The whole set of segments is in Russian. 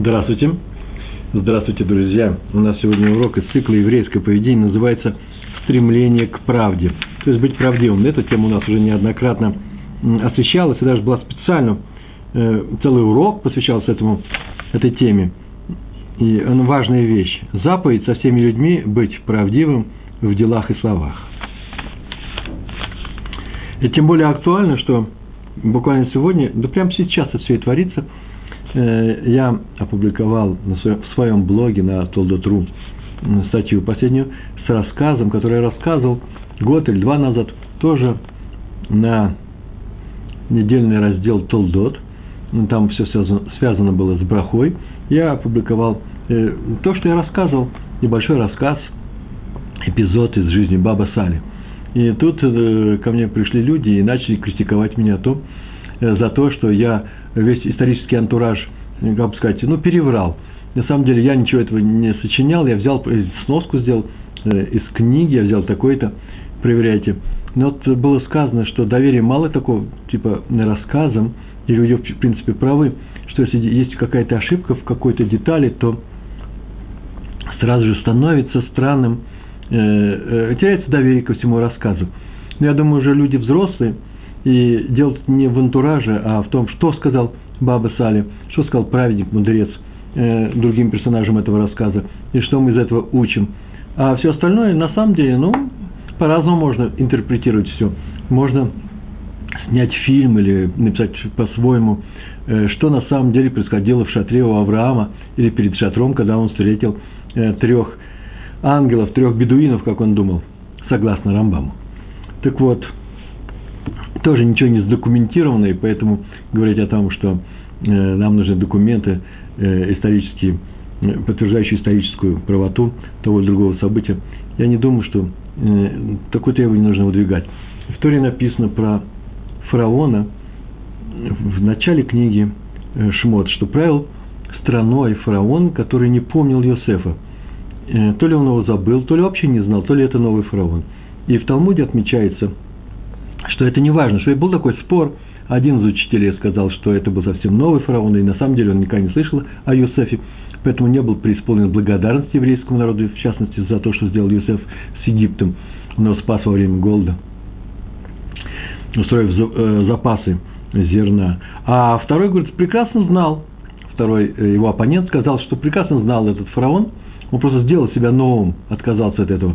Здравствуйте. Здравствуйте, друзья. У нас сегодня урок из цикла «Еврейское поведение» называется «Стремление к правде». То есть быть правдивым. Эта тема у нас уже неоднократно освещалась, и даже была специально э, целый урок посвящался этому, этой теме. И он важная вещь. Заповедь со всеми людьми быть правдивым в делах и словах. И тем более актуально, что буквально сегодня, да прямо сейчас это все и творится – я опубликовал в своем блоге на Толдотру статью последнюю с рассказом, который я рассказывал год или два назад, тоже на недельный раздел Толдот. Ну, там все связано, связано было с брахой. Я опубликовал э, то, что я рассказывал, небольшой рассказ, эпизод из жизни Баба Сали. И тут э, ко мне пришли люди и начали критиковать меня то, за то, что я весь исторический антураж, как бы сказать, ну, переврал. На самом деле я ничего этого не сочинял, я взял сноску сделал э, из книги, я взял такой-то, проверяйте. Но вот было сказано, что доверие мало такого, типа, рассказам, и люди, в принципе, правы, что если есть какая-то ошибка в какой-то детали, то сразу же становится странным, э, э, теряется доверие ко всему рассказу. Но я думаю, уже люди взрослые – и делать не в антураже, а в том, что сказал Баба Сали, что сказал праведник, мудрец э, другим персонажам этого рассказа, и что мы из этого учим. А все остальное, на самом деле, ну, по-разному можно интерпретировать все. Можно снять фильм или написать по-своему, э, что на самом деле происходило в шатре у Авраама или перед шатром, когда он встретил э, трех ангелов, трех бедуинов, как он думал, согласно Рамбаму. Так вот, тоже ничего не задокументировано, и поэтому говорить о том, что э, нам нужны документы э, исторические, э, подтверждающие историческую правоту того или другого события, я не думаю, что такое требование нужно выдвигать. В Торе написано про фараона в начале книги Шмот, что правил страной фараон, который не помнил Йосефа. То ли он его забыл, то ли вообще не знал, то ли это новый фараон. И в Талмуде отмечается – что это не важно, что и был такой спор. Один из учителей сказал, что это был совсем новый фараон, и на самом деле он никогда не слышал о Юсефе, поэтому не был преисполнен благодарности еврейскому народу, в частности, за то, что сделал Юсеф с Египтом, он его спас во время голода, устроив э, запасы зерна. А второй, говорит, прекрасно знал, второй э, его оппонент сказал, что прекрасно знал этот фараон, он просто сделал себя новым, отказался от этого,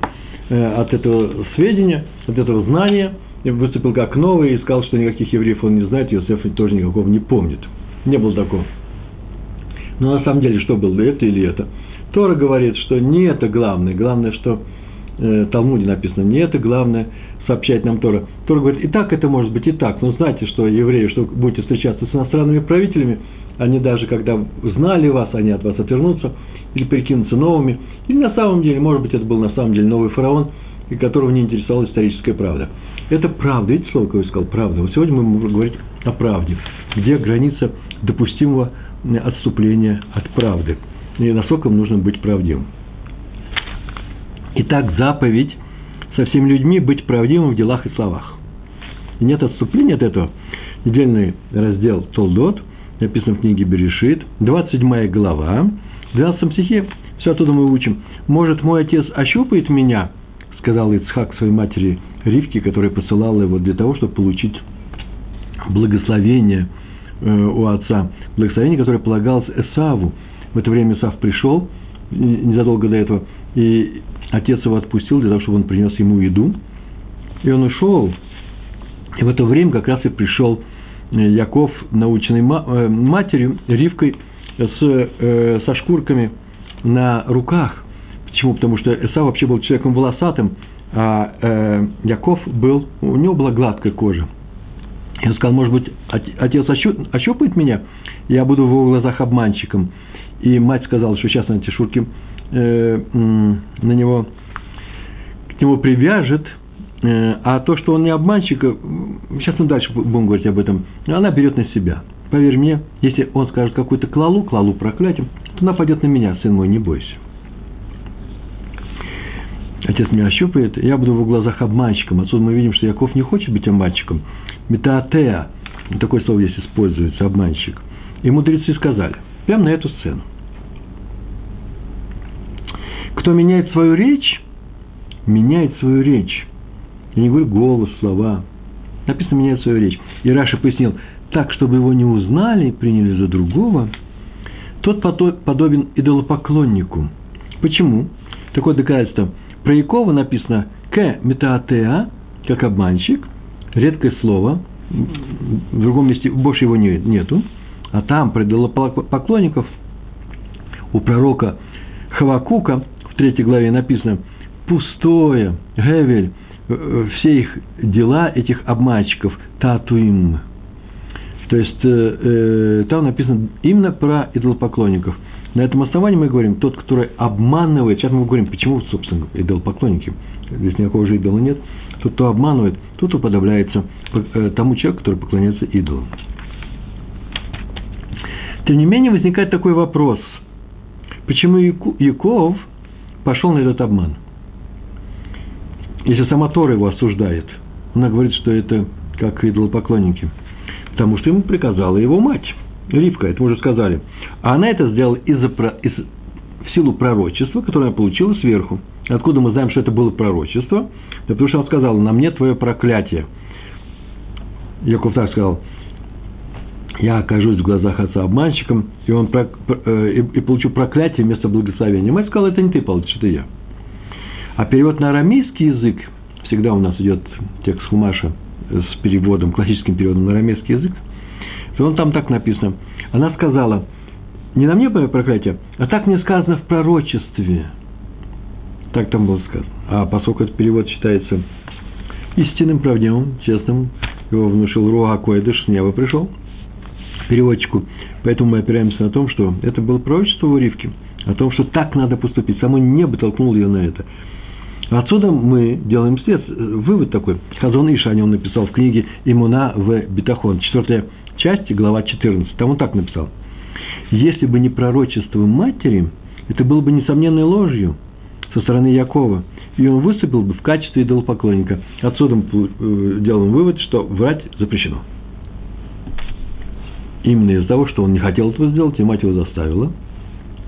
э, от этого сведения, от этого знания – выступил как новый и сказал, что никаких евреев он не знает, Иосиф тоже никакого не помнит. Не было такого. Но на самом деле, что было, это или это? Тора говорит, что не это главное. Главное, что э, Талмуде написано, не это главное сообщать нам Тора. Тора говорит, и так это может быть, и так. Но знаете, что евреи, что будете встречаться с иностранными правителями, они даже когда знали вас, они от вас отвернутся или прикинутся новыми. Или на самом деле, может быть, это был на самом деле новый фараон, и которого не интересовала историческая правда. Это правда. Видите слово, какое я сказал? Правда. Вот сегодня мы можем говорить о правде. Где граница допустимого отступления от правды. И насколько нужно быть правдивым. Итак, заповедь со всеми людьми быть правдивым в делах и словах. И нет отступления от этого. Недельный раздел Толдот, написан в книге Берешит, 27 глава, в 12 стихе, все оттуда мы учим. «Может, мой отец ощупает меня?» – сказал Ицхак своей матери Ривки, которая посылала его для того, чтобы получить благословение э, у отца, благословение, которое полагалось Эсаву. В это время Эсав пришел, незадолго до этого, и отец его отпустил для того, чтобы он принес ему еду. И он ушел, и в это время как раз и пришел э, Яков, наученный э, матерью, Ривкой, с, со шкурками на руках. Почему? Потому что Эсав вообще был человеком волосатым, а э, Яков был, у него была гладкая кожа. И он сказал, может быть, отец ощупает меня, я буду в его глазах обманщиком. И мать сказала, что сейчас на эти шурки э, на него, к нему привяжет, э, а то, что он не обманщик, э, сейчас мы дальше будем говорить об этом, она берет на себя. Поверь мне, если он скажет какую-то клалу, клалу проклятием, то она пойдет на меня, сын мой, не бойся. Отец меня ощупает, я буду в его глазах обманщиком. Отсюда мы видим, что Яков не хочет быть обманщиком. Метаатеа, такое слово здесь используется, обманщик. И мудрецы сказали, прямо на эту сцену. кто меняет свою речь, меняет свою речь. Я не говорю голос, слова. Написано меняет свою речь. И Раша пояснил, так, чтобы его не узнали и приняли за другого, тот подобен идолопоклоннику. Почему? Такое доказательство. Про Якова написано «к метаатеа», как обманщик, редкое слово, в другом месте больше его нету, а там про идолопоклонников у пророка Хавакука в третьей главе написано «пустое, Гевель, э, э, все их дела, этих обманщиков, татуим». То есть, э, э, там написано именно про идолопоклонников. На этом основании мы говорим, тот, который обманывает, сейчас мы говорим, почему, собственно, идолопоклонники, здесь никакого же идола нет, тот, кто обманывает, тот уподобляется э, тому человеку, который поклоняется идолам. Тем не менее, возникает такой вопрос, почему Яков пошел на этот обман? Если сама Тора его осуждает, она говорит, что это как идолопоклонники – Потому что ему приказала его мать, Ривка, это мы уже сказали. А она это сделала из-за, из, в силу пророчества, которое она получила сверху. Откуда мы знаем, что это было пророчество? Да потому что она сказала, на мне твое проклятие. Яков так сказал, я окажусь в глазах отца обманщиком, и, он, э, и, и получу проклятие вместо благословения. Мать сказала, это не ты получишь, это я. А перевод на арамейский язык, всегда у нас идет текст Хумаша – с переводом, классическим переводом на арамейский язык, что он там так написано. Она сказала, не на мне мое проклятие, а так мне сказано в пророчестве. Так там было сказано. А поскольку этот перевод считается истинным, правдивым, честным, его внушил Руа Койдыш, я бы пришел, переводчику. Поэтому мы опираемся на том, что это было пророчество в Уривке, о том, что так надо поступить. Само небо толкнуло ее на это. Отсюда мы делаем след, э, вывод такой. Хазон Ишани он написал в книге «Имуна в Бетахон», четвертая части, глава 14, там он так написал. «Если бы не пророчество матери, это было бы несомненной ложью со стороны Якова, и он выступил бы в качестве идолопоклонника». Отсюда мы э, делаем вывод, что врать запрещено. Именно из-за того, что он не хотел этого сделать, и мать его заставила.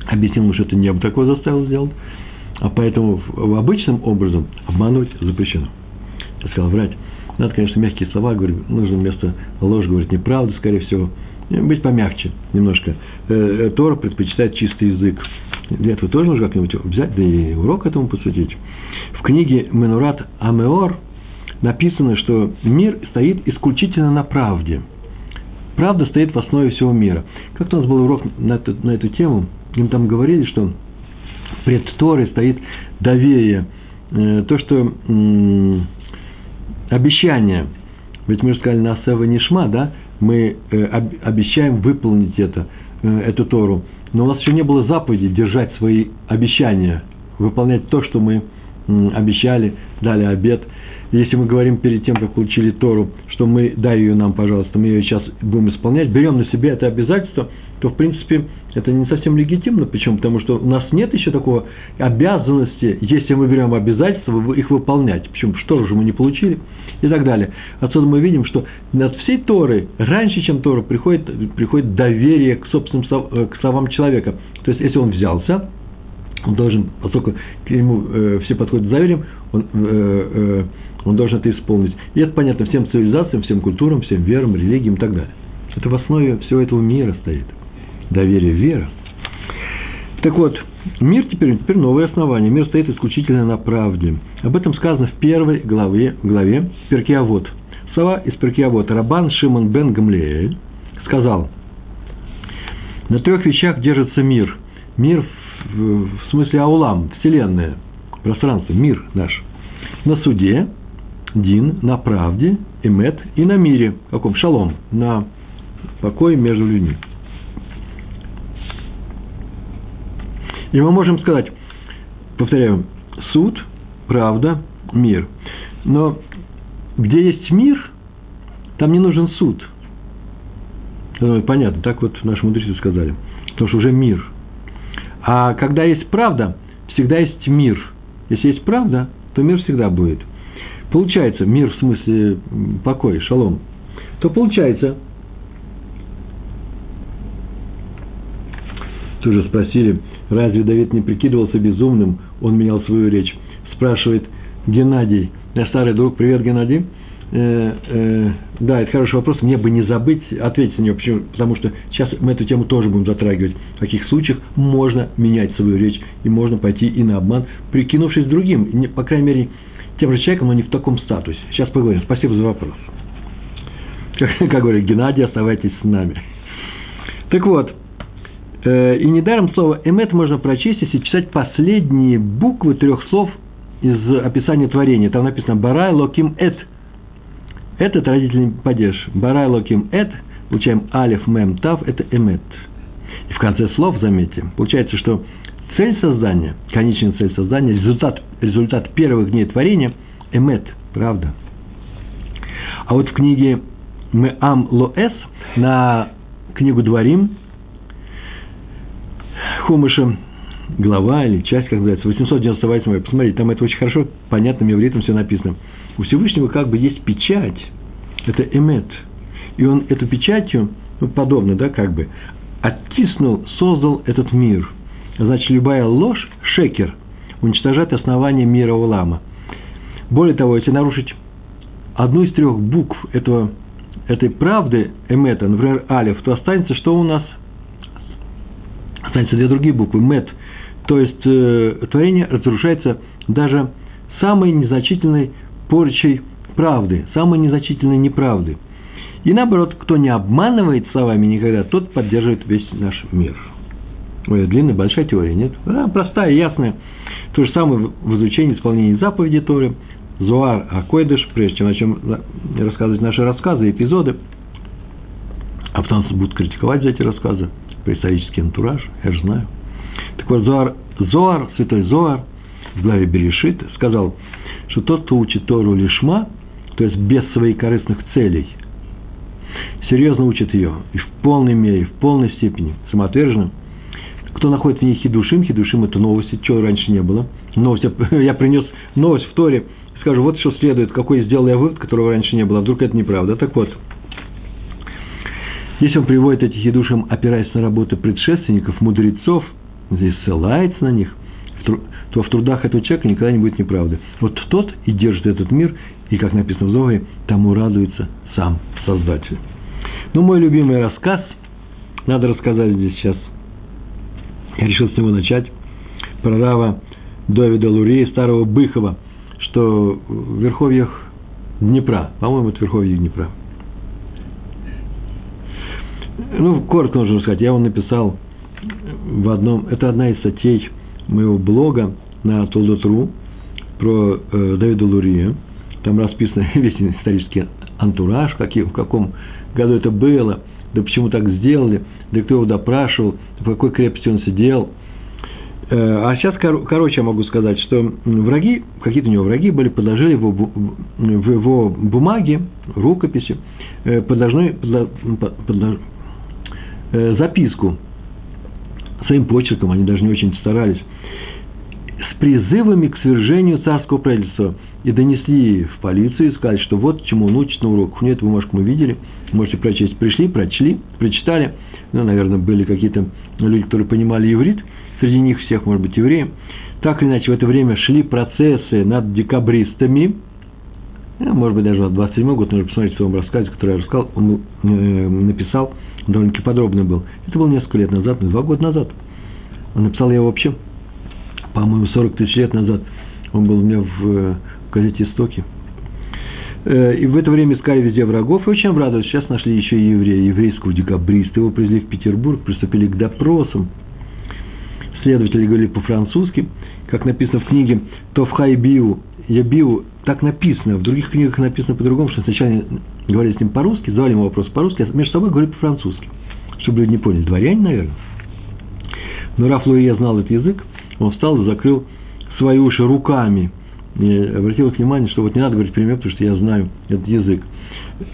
Объяснил ему, что это не бы такое заставил сделать. А поэтому обычным образом обманывать запрещено. Я сказал, врать надо, конечно, мягкие слова говорить, нужно вместо ложь говорить неправду, скорее всего. Быть помягче немножко. Э, э, Тора предпочитает чистый язык. Для этого тоже нужно как-нибудь взять, да и урок этому посвятить. В книге Менурат Амеор написано, что мир стоит исключительно на правде. Правда стоит в основе всего мира. Как-то у нас был урок на эту, на эту тему, им там говорили, что пред Торой стоит доверие. Э, то, что обещание, ведь мы же сказали на Сева Нишма, да, мы э, обещаем выполнить это, э, эту Тору. Но у нас еще не было заповеди держать свои обещания, выполнять то, что мы обещали, дали обед. Если мы говорим перед тем, как получили Тору, что мы, дай ее нам, пожалуйста, мы ее сейчас будем исполнять, берем на себя это обязательство, то, в принципе, это не совсем легитимно. Почему? Потому что у нас нет еще такого обязанности, если мы берем обязательства, их выполнять. Почему? Что же мы не получили? И так далее. Отсюда мы видим, что над всей Торой, раньше, чем Тора, приходит, приходит доверие к собственным э, к словам человека. То есть, если он взялся, он должен, поскольку к нему э, все подходят с доверием, он, э, э, он должен это исполнить. И это понятно всем цивилизациям, всем культурам, всем верам, религиям и так далее. Это в основе всего этого мира стоит доверие, вера. Так вот, мир теперь, теперь новое основание. Мир стоит исключительно на правде. Об этом сказано в первой главе, главе Перкиавод. Слова из Перкиавод. Рабан Шимон бен Гамлеэль сказал, на трех вещах держится мир. Мир в, в смысле аулам, вселенная, пространство, мир наш. На суде, дин, на правде, эмет и на мире, каком шалом, на покое между людьми. И мы можем сказать, повторяю, суд, правда, мир. Но где есть мир, там не нужен суд. Ну, понятно, так вот наши мудрецы сказали. Потому что уже мир. А когда есть правда, всегда есть мир. Если есть правда, то мир всегда будет. Получается, мир в смысле покой, шалом, то получается, тоже спросили, Разве Давид не прикидывался безумным? Он менял свою речь. Спрашивает Геннадий, наш старый друг, привет, Геннадий. Э, э, да, это хороший вопрос, мне бы не забыть ответить на него, почему? потому что сейчас мы эту тему тоже будем затрагивать. В каких случаях можно менять свою речь и можно пойти и на обман, прикинувшись другим, не, по крайней мере, тем же человеком, но не в таком статусе. Сейчас поговорим. Спасибо за вопрос. Как, как говорит Геннадий, оставайтесь с нами. Так вот, э, и недаром слово «эмет» можно прочесть, если читать последние буквы трех слов из описания творения. Там написано «барай локим эт». Это родительный падеж. «Барай локим эт», получаем «алиф мем тав», это «эмет». И в конце слов, заметьте, получается, что цель создания, конечная цель создания, результат, результат первых дней творения – эмет, правда. А вот в книге «Меам лоэс» на книгу Дворим, Хумыша, глава или часть, как называется, 898. Посмотрите, там это очень хорошо, понятным евритом все написано. У Всевышнего как бы есть печать, это эмет. И он эту печатью, ну, подобно, да, как бы, оттиснул, создал этот мир. Значит, любая ложь, шекер, уничтожает основание мира Улама. Более того, если нарушить одну из трех букв этого этой правды эмета, например, алиф, то останется что у нас? Останется две другие буквы, мет. То есть э, творение разрушается даже самой незначительной порчей правды, самой незначительной неправды. И наоборот, кто не обманывает словами никогда, тот поддерживает весь наш мир. Ой, длинная, большая теория, нет? Да, простая, ясная. То же самое в изучении исполнения заповеди Торы – Зуар Акойдыш, прежде чем начнем рассказывать наши рассказы, эпизоды, а потом будут критиковать за эти рассказы, про исторический антураж, я же знаю. Так вот, Зоар, Зоар, святой Зоар, в главе Берешит, сказал, что тот, кто учит Тору лишма, то есть без своих корыстных целей, серьезно учит ее, и в полной мере, в полной степени, самоотверженно, кто находит в ней хидушим, хидушим – это новости, чего раньше не было. Новость, я принес новость в Торе, скажу, вот что следует, какой сделал я вывод, которого раньше не было, а вдруг это неправда. Так вот, если он приводит этих едушим, опираясь на работы предшественников, мудрецов, здесь ссылается на них, то в трудах этого человека никогда не будет неправды. Вот тот и держит этот мир, и, как написано в Зоге, тому радуется сам Создатель. Ну, мой любимый рассказ, надо рассказать здесь сейчас. Я решил с него начать. Про Рава Довида Лурии, старого Быхова – что в верховьях Днепра, по-моему, это верховье Днепра. Ну, коротко нужно сказать, я вам написал в одном, это одна из статей моего блога на Толдотру про э, Давида Лурия. Там расписан весь исторический антураж, какие, в каком году это было, да почему так сделали, да кто его допрашивал, в какой крепости он сидел – Э, а сейчас, короче, я могу сказать, что враги, какие-то у него враги были, подложили его в его бумаге, рукописи, э, подложной, подлож, э, записку своим почерком, они даже не очень старались, с призывами к свержению царского правительства. И донесли в полицию и сказали, что вот чему он учит на уроках. Эту бумажку мы видели, можете прочесть. Пришли, прочли, прочитали. Ну, наверное, были какие-то люди, которые понимали иврит – среди них всех, может быть, евреи. Так или иначе, в это время шли процессы над декабристами, ну, может быть, даже в 27 год, нужно посмотреть в своем рассказе, который я рассказал, он э, написал, довольно-таки подробный был. Это было несколько лет назад, два года назад. Он написал я вообще, по-моему, 40 тысяч лет назад. Он был у меня в, в газете «Истоки». Э, и в это время искали везде врагов, и очень обрадовались. Сейчас нашли еще и еврея, еврейского декабриста. Его привезли в Петербург, приступили к допросам исследователи говорили по-французски, как написано в книге Товхай Биу, Ябиу, так написано, в других книгах написано по-другому, что сначала говорили с ним по-русски, задавали ему вопрос по-русски, а между собой говорили по-французски, чтобы люди не поняли. Дворяне, наверное. Но Раф Луия знал этот язык, он встал и закрыл свои уши руками. И обратил внимание, что вот не надо говорить прямее, потому что я знаю этот язык.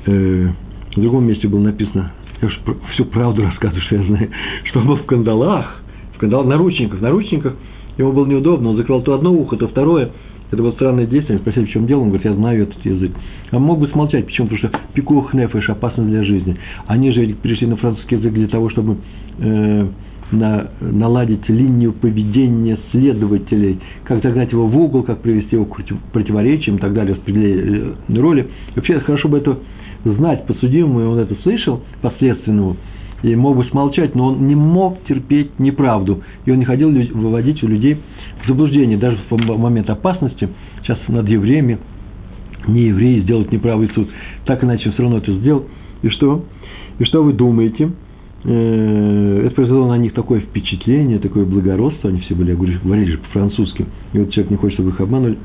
Э, в другом месте было написано, я уж всю правду рассказываю, что я знаю, что он был в кандалах, скандал, наручниках, наручниках, ему было неудобно, он закрывал то одно ухо, то второе, это было странное действие, спросили, в чем дело, он говорит, я знаю этот язык. А мог бы смолчать, почему? Потому что пикух нефеш опасно для жизни. Они же пришли на французский язык для того, чтобы э, на, наладить линию поведения следователей, как загнать его в угол, как привести его к противоречиям и так далее, распределение э, роли. Вообще, хорошо бы это знать подсудимому, и он это слышал, последственному, и мог бы смолчать, но он не мог терпеть неправду, и он не хотел выводить у людей в заблуждение, даже в момент опасности, сейчас над евреями, не евреи сделать неправый суд, так иначе все равно это сделал. И что? И что вы думаете? Э, это произвело на них такое впечатление, такое благородство, они все были, говорили же по-французски, и вот человек не хочет, чтобы их обманули.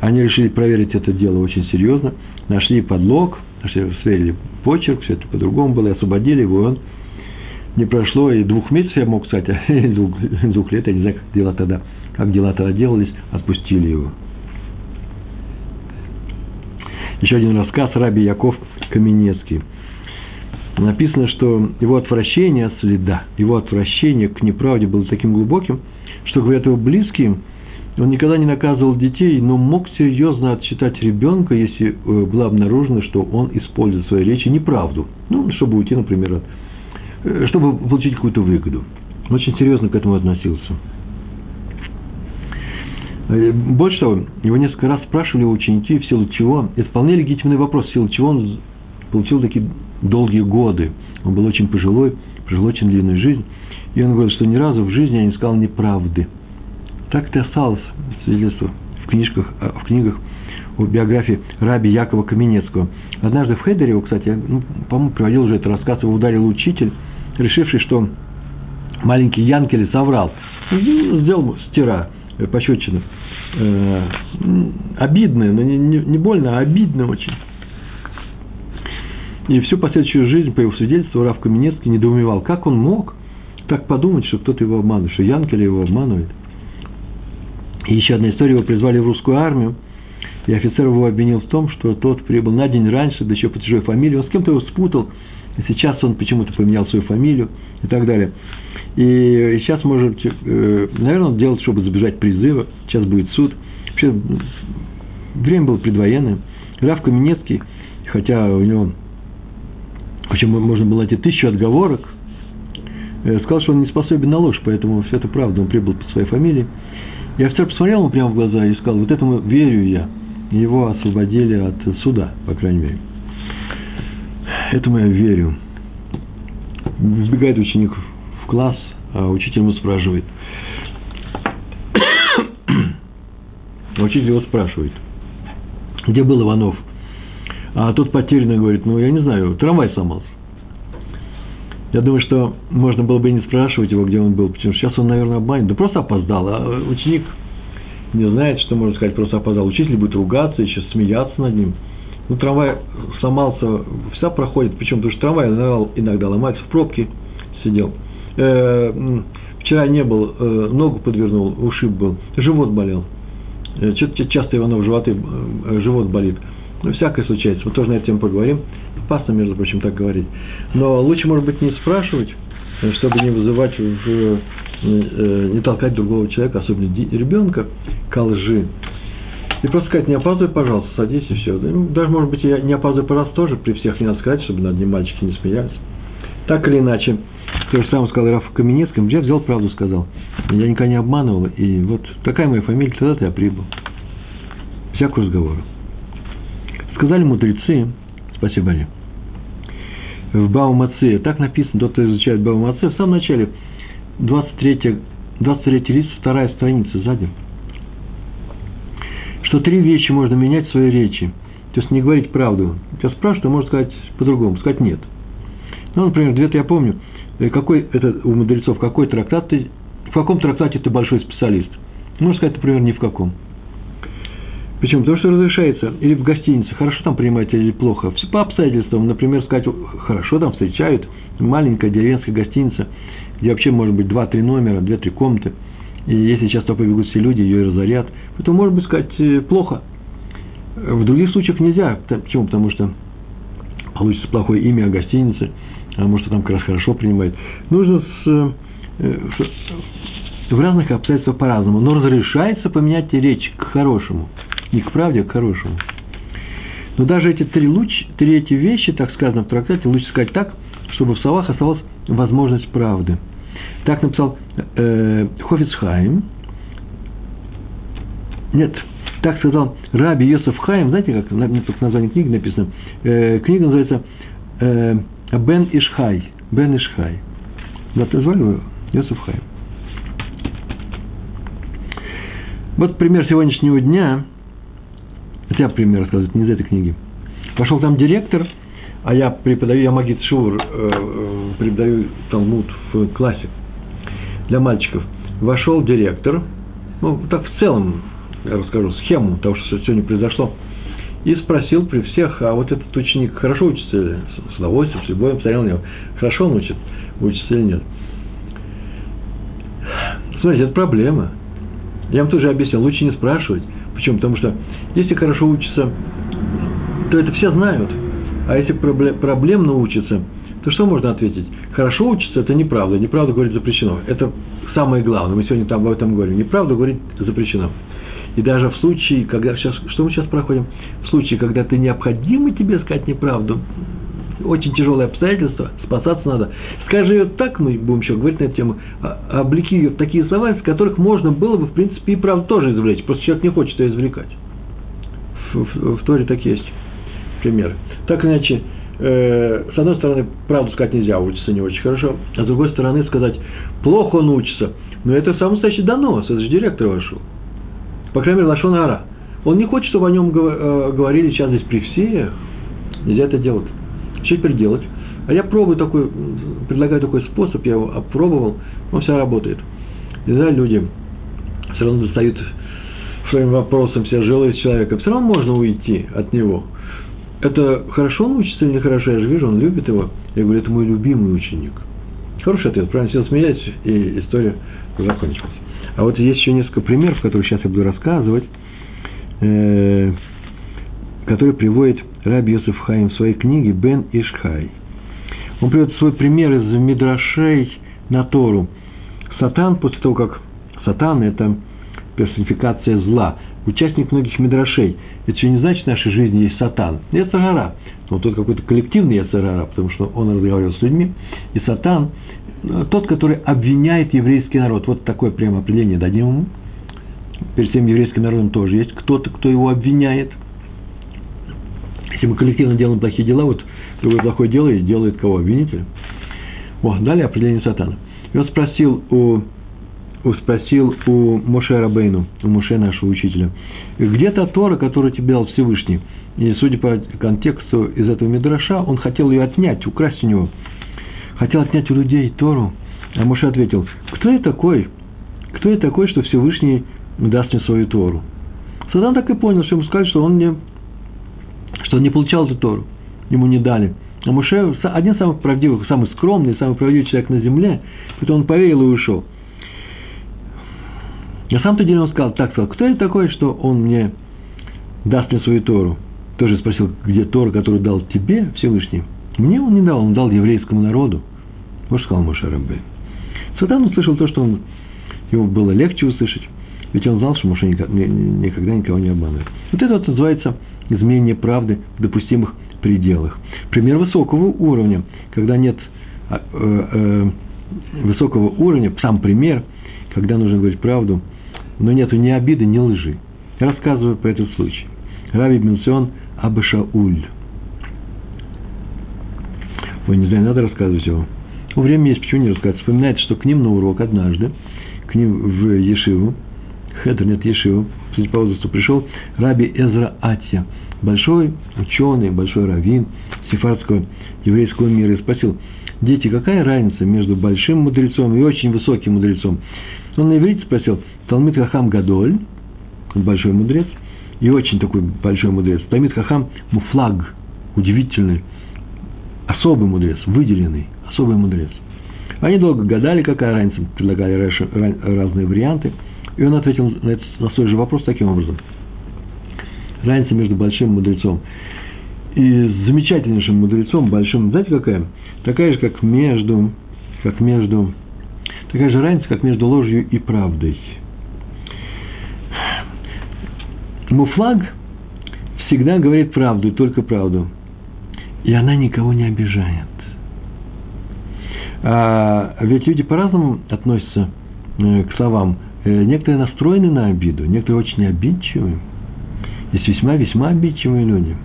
Они решили проверить это дело очень серьезно, нашли подлог, нашли, сверили почерк, все это по-другому было, и освободили его, и он не прошло и двух месяцев, я мог а двух, двух лет, я не знаю, как дела тогда, как дела тогда делались, отпустили его. Еще один рассказ Раби Яков Каменецкий – написано, что его отвращение от следа, его отвращение к неправде было таким глубоким, что, говорят его близкие, он никогда не наказывал детей, но мог серьезно отчитать ребенка, если э, было обнаружено, что он использует в своей речи неправду. Ну, чтобы уйти, например, от, э, чтобы получить какую-то выгоду. Очень серьезно к этому относился. Э, больше того, его несколько раз спрашивали ученики, в силу чего, это вполне легитимный вопрос, в силу чего он получил такие долгие годы. Он был очень пожилой, прожил очень длинную жизнь. И он говорит, что ни разу в жизни я не сказал неправды. Так это осталось свидетельство в книжках, а, в книгах о биографии раби Якова Каменецкого. Однажды в Хедере, его, кстати, ну, по-моему, приводил уже этот рассказ, его ударил учитель, решивший, что маленький Янкель соврал. Сделал стира, э, пощечину. Э, обидное, но не, не, не больно, а обидно очень. И всю последующую жизнь, по его свидетельству, Рав Каменецкий недоумевал, как он мог так подумать, что кто-то его обманывает, что Янкеля его обманывает. И еще одна история, его призвали в русскую армию, и офицер его обвинил в том, что тот прибыл на день раньше, да еще по чужой фамилии, он с кем-то его спутал, и сейчас он почему-то поменял свою фамилию и так далее. И сейчас может, э, наверное, делать, чтобы забежать призыва, сейчас будет суд. Вообще, время было предвоенное. Раф Каменецкий, хотя у него причем можно было найти тысячу отговорок, э, сказал, что он не способен на ложь, поэтому все это правда, он прибыл по своей фамилии. И офицер посмотрел ему прямо в глаза и сказал, вот этому верю я. Его освободили от суда, по крайней мере. Этому я верю. Сбегает ученик в класс, а учитель ему спрашивает. Учитель его спрашивает, где был Иванов – а тот потерянно говорит, ну, я не знаю, трамвай сломался. Я думаю, что можно было бы и не спрашивать его, где он был, потому что сейчас он, наверное, обманет. Да просто опоздал, а ученик не знает, что можно сказать, просто опоздал. Учитель будет ругаться, еще смеяться над ним. Ну, трамвай сломался, вся проходит, причем, потому что трамвай иногда ломается, в пробке сидел. Э, вчера не был, э, ногу подвернул, ушиб был, живот болел. Э, часто Иванов животы, живот болит. Ну, всякое случается. Мы тоже на эту тему поговорим. Опасно, между прочим, так говорить. Но лучше, может быть, не спрашивать, чтобы не вызывать в э, не толкать другого человека, особенно ребенка, к лжи. И просто сказать, не опаздывай, пожалуйста, садись и все. Ну, даже, может быть, я не опаздываю по раз тоже, при всех не надо сказать, чтобы над ним мальчики не смеялись. Так или иначе, то же самое сказал Раф Каменецким, я взял правду, сказал. Я никогда не обманывал, и вот такая моя фамилия, тогда-то я прибыл. Всякую разговору. Сказали мудрецы, спасибо они, в Баумаце, так написано, тот, кто изучает Баумаце, в самом начале, 23, 23 лист, вторая страница сзади, что три вещи можно менять в своей речи. То есть не говорить правду. Тебя спрашивают, а можно сказать по-другому, сказать нет. Ну, например, где-то я помню, э, какой это у мудрецов, какой трактат ты, в каком трактате ты большой специалист. Можно сказать, например, ни в каком. Почему? Потому что разрешается. Или в гостинице. Хорошо там принимаете или плохо. Все по обстоятельствам. Например, сказать, хорошо там встречают. Маленькая деревенская гостиница, где вообще может быть 2-3 номера, 2-3 комнаты. И если часто побегут все люди, ее разорят. Поэтому, может быть, сказать, э, плохо. В других случаях нельзя. Почему? Потому что получится плохое имя о гостинице, а может, там как раз хорошо принимает. Нужно с, э, в разных обстоятельствах по-разному. Но разрешается поменять речь к хорошему – не к правде, а к хорошему. Но даже эти три, луч, три эти вещи, так сказано в трактате, лучше сказать так, чтобы в словах оставалась возможность правды. Так написал э, Хофицхайм. Нет, так сказал Раби Йосеф Хайм, знаете, как мне только название книги написано. Э, книга называется э, Бен Ишхай. Бен Ишхай. Вот назвали его Йосеф Хайм. Вот пример сегодняшнего дня. Хотя пример рассказывать не из этой книги. Пошел там директор, а я преподаю, я магит Шур, э, э, преподаю Талмуд в классе для мальчиков. Вошел директор, ну, так в целом, я расскажу схему того, что сегодня произошло, и спросил при всех, а вот этот ученик хорошо учится, с удовольствием, с любовью посмотрел на него, хорошо он учит, учится или нет. Смотрите, это проблема. Я вам тоже объяснил, лучше не спрашивать. Почему? Потому что если хорошо учится, то это все знают. А если проблемно учится, то что можно ответить? Хорошо учится – это неправда. Неправда говорить запрещено. Это самое главное. Мы сегодня там об этом говорим. Неправда говорить запрещено. И даже в случае, когда сейчас, что мы сейчас проходим, в случае, когда ты необходимо тебе сказать неправду, очень тяжелое обстоятельство, спасаться надо. Скажи ее так, мы будем еще говорить на эту тему, а, облеки ее в такие слова, из которых можно было бы, в принципе, и правду тоже извлечь. Просто человек не хочет ее извлекать. В, в, в Торе так есть примеры. Так иначе, э, с одной стороны, правду сказать нельзя, учится не очень хорошо, а с другой стороны сказать, плохо он учится, но это самый настоящий донос, это же директор вошел. По крайней мере, Лашон Ара. Он не хочет, чтобы о нем э, говорили сейчас здесь при всех. Нельзя это делать. Что теперь делать? А я пробую такой, предлагаю такой способ, я его опробовал, он все работает. Иногда люди все равно достают своим вопросом все жилы из человека, все равно можно уйти от него. Это хорошо он учится или нехорошо? Я же вижу, он любит его. Я говорю, это мой любимый ученик. Хороший ответ, правильно, сел смеясь, и история закончилась. А вот есть еще несколько примеров, которые сейчас я буду рассказывать, э, которые приводит Раби Йосеф Хайм в своей книге «Бен Ишхай». Он приводит свой пример из Мидрашей на Тору. Сатан, после того, как Сатан – это персонификация зла, участник многих Мидрашей. Это еще не значит, в нашей жизни есть Сатан. Яцерара. Но тут какой-то коллективный Яцерара, потому что он разговаривал с людьми. И Сатан – тот, который обвиняет еврейский народ. Вот такое прямо определение дадим ему. Перед всем еврейским народом тоже есть кто-то, кто его обвиняет. Если мы коллективно делаем плохие дела, вот любое плохое дело и делает кого? Обвинителя. О, далее определение сатана. И он спросил у, у спросил у Моше Рабейну, у Моше нашего учителя, где та Тора, которую тебе дал Всевышний? И судя по контексту из этого Мидраша, он хотел ее отнять, украсть у него. Хотел отнять у людей Тору. А Моше ответил, кто я такой? Кто я такой, что Всевышний даст мне свою Тору? Сатан так и понял, что ему сказали, что он мне что он не получал эту Тору, ему не дали. А Муше один из самых правдивых, самый скромный, самый правдивый человек на земле, поэтому он поверил и ушел. На самом-то деле он сказал, так сказал, кто я такой, что он мне даст мне свою Тору? Тоже спросил, где Тора, которую дал тебе Всевышний? Мне он не дал, он дал еврейскому народу. Вот сказал Моше Раббе. Сатан услышал то, что он, ему было легче услышать, ведь он знал, что Моше никогда никого не обманывает. Вот это вот называется изменение правды в допустимых пределах. Пример высокого уровня, когда нет э, э, высокого уровня, сам пример, когда нужно говорить правду, но нету ни обиды, ни лжи. Я рассказываю про этот случай. Раби Бенцион Абашауль. Ой, не знаю, надо рассказывать его. Ну, время есть, почему не рассказывать. Вспоминает, что к ним на урок однажды, к ним в Ешиву, Хедер, нет, Ешиву, судя по возрасту, пришел Раби Эзра Атья, большой ученый, большой раввин сефардского еврейского мира, и спросил, дети, какая разница между большим мудрецом и очень высоким мудрецом? Он на иврите спросил, Талмит Хахам Гадоль, большой мудрец, и очень такой большой мудрец. Талмит Хахам Муфлаг, удивительный, особый мудрец, выделенный, особый мудрец. Они долго гадали, какая разница, предлагали разные варианты – и он ответил на, это, на свой же вопрос таким образом. Разница между большим мудрецом и замечательнейшим мудрецом, большим, знаете какая? Такая же, как между, как между, такая же разница, как между ложью и правдой. Муфлаг всегда говорит правду, только правду. И она никого не обижает. А ведь люди по-разному относятся э, к словам. Э, некоторые настроены на обиду, некоторые очень обидчивые. Есть весьма-весьма обидчивые люди.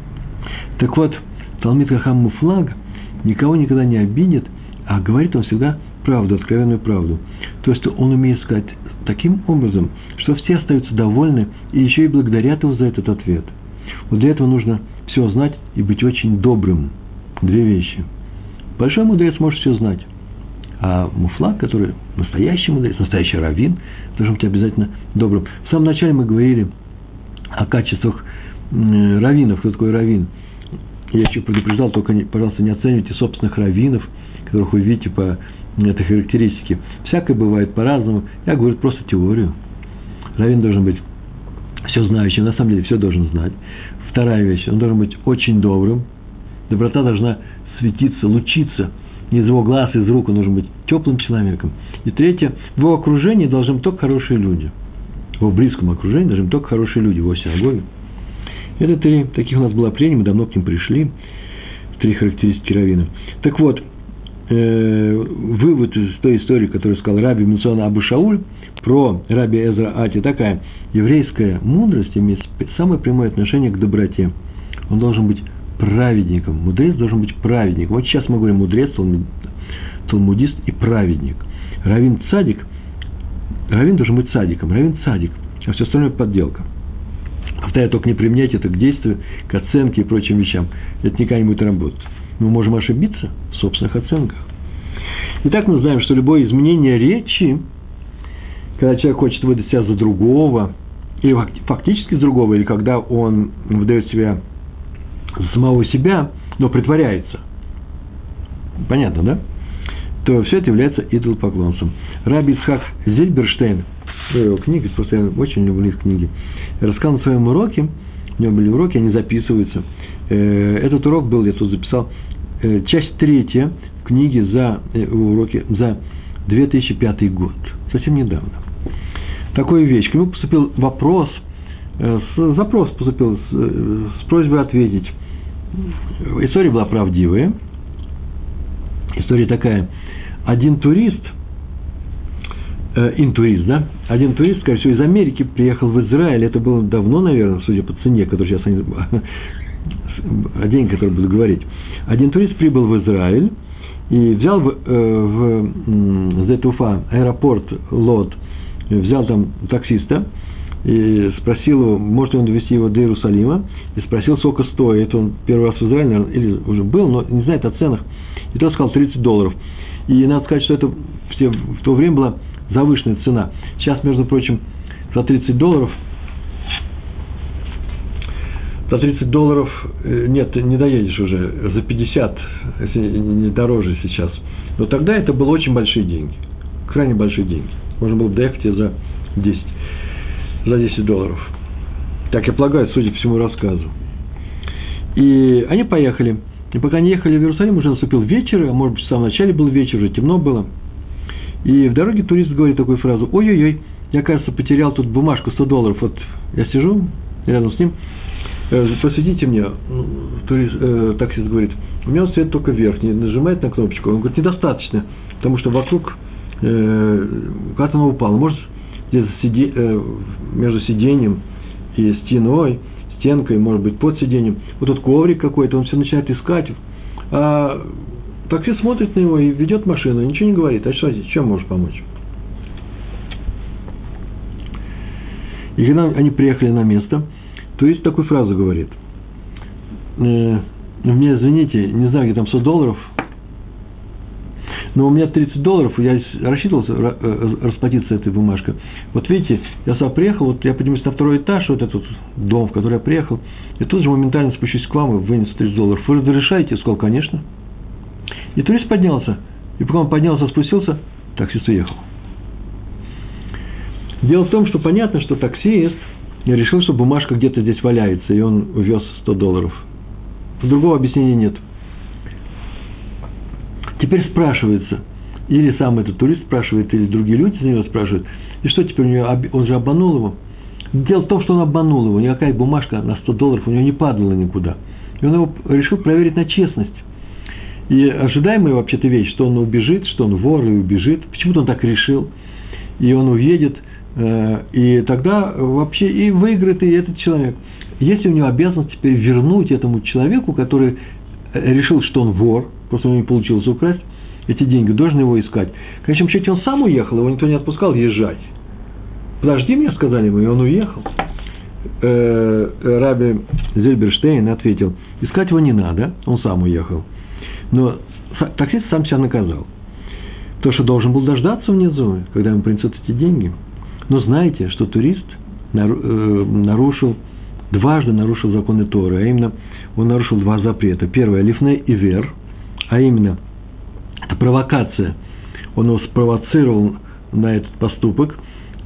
Так вот, Талмит Хахам Муфлаг никого никогда не обидит, а говорит он всегда правду, откровенную правду. То есть он умеет сказать таким образом, что все остаются довольны и еще и благодарят его за этот ответ. Вот для этого нужно все знать и быть очень добрым. Две вещи. Большой мудрец может все знать. А муфлаг, который настоящий мудрец, настоящий раввин, должен быть обязательно добрым. В самом начале мы говорили о качествах раввинов. Кто такой раввин? Я еще предупреждал, только, пожалуйста, не оценивайте собственных раввинов, которых вы видите по этой характеристике. Всякое бывает по-разному. Я говорю просто теорию. Раввин должен быть все знающим, на самом деле все должен знать. Вторая вещь, он должен быть очень добрым. Доброта должна светиться, лучиться из его глаз, из рук, он должен быть теплым человеком. И третье, в его окружении должны быть только хорошие люди. В его близком окружении должны быть только хорошие люди, в его синагоге. Это три, таких у нас было плений, мы давно к ним пришли. Три характеристики равина. Так вот, э, вывод из той истории, которую сказал Раби Муцона Абу Шауль про Раби Эзра Ати, такая еврейская мудрость имеет самое прямое отношение к доброте. Он должен быть праведником. Мудрец должен быть праведником. Вот сейчас мы говорим мудрец, талмудист и праведник. Равин цадик, равин должен быть цадиком, равин цадик, а все остальное подделка. Повторяю, только не применяйте это к действию, к оценке и прочим вещам. Это никогда не будет работать. Мы можем ошибиться в собственных оценках. Итак, мы знаем, что любое изменение речи, когда человек хочет выдать себя за другого, или фактически за другого, или когда он выдает себя самого себя, но притворяется. Понятно, да? То все это является идолопоклонством. Раби Исхак Зельберштейн, его книги, просто я очень люблю их книги, рассказал на своем уроке, у него были уроки, они записываются. Э, этот урок был, я тут записал, э, часть третья в книге за э, уроки за 2005 год, совсем недавно. Такую вещь. К нему поступил вопрос, запрос поступил с, с просьбой ответить история была правдивая. История такая. Один турист, э, интурист, да, один турист, скорее всего, из Америки приехал в Израиль. Это было давно, наверное, судя по цене, которую сейчас они, о деньги, которые буду говорить. Один турист прибыл в Израиль и взял в, э, в Зетуфа аэропорт Лот, взял там таксиста, и спросил его, может ли он довести его до Иерусалима, и спросил, сколько стоит. Он первый раз в Израиле, наверное, или уже был, но не знает о ценах. И тот сказал 30 долларов. И надо сказать, что это все, в то время была завышенная цена. Сейчас, между прочим, за 30 долларов за 30 долларов э, нет, не доедешь уже, за 50, если не дороже сейчас. Но тогда это было очень большие деньги, крайне большие деньги. Можно было бы доехать и за 10 за 10 долларов. Так я полагаю, судя по всему рассказу. И они поехали. И пока они ехали в Иерусалим, уже наступил вечер, а может быть, в самом начале был вечер, уже темно было. И в дороге турист говорит такую фразу, ой-ой-ой, я, кажется, потерял тут бумажку 100 долларов. Вот я сижу рядом с ним, э, посветите мне, ну, турист, э, таксист говорит, у меня свет только верхний, нажимает на кнопочку, он говорит, недостаточно, потому что вокруг э, куда-то она упала, может, где сиди, э, между сиденьем и стеной, стенкой, может быть, под сиденьем, вот тут коврик какой-то, он все начинает искать. А таксист смотрит на него и ведет машину, ничего не говорит. А что, чем можешь помочь? И когда они приехали на место, то есть такую фразу говорит. Э, мне, извините, не знаю, где там 100 долларов – но у меня 30 долларов, я рассчитывался э, расплатиться этой бумажкой. Вот видите, я сюда приехал, вот я поднимусь на второй этаж, вот этот дом, в который я приехал, и тут же моментально спущусь к вам и вынесу 30 долларов. Вы разрешаете? Сказал, конечно. И турист поднялся. И пока он поднялся, спустился, таксист уехал. Дело в том, что понятно, что таксист решил, что бумажка где-то здесь валяется, и он увез 100 долларов. Другого объяснения нет. Теперь спрашивается, или сам этот турист спрашивает, или другие люди за него спрашивают, и что теперь у него, он же обманул его. Дело в том, что он обманул его, никакая бумажка на 100 долларов у него не падала никуда. И он его решил проверить на честность. И ожидаемая вообще-то вещь, что он убежит, что он вор и убежит. Почему-то он так решил. И он уедет, э, и тогда вообще и выиграет и этот человек. Если у него обязанность теперь вернуть этому человеку, который решил, что он вор, просто у него не получилось украсть, эти деньги, должен его искать. В конечном счете он сам уехал, его никто не отпускал езжать. Подожди мне, сказали ему, и он уехал. Э, Раби Зельберштейн ответил, искать его не надо, он сам уехал. Но таксист сам себя наказал. То, что должен был дождаться внизу, когда ему принесут эти деньги. Но знаете, что турист э, нарушил, дважды нарушил законы Торы, а именно он нарушил два запрета. Первое – лифне и вер, а именно это провокация. Он его спровоцировал на этот поступок.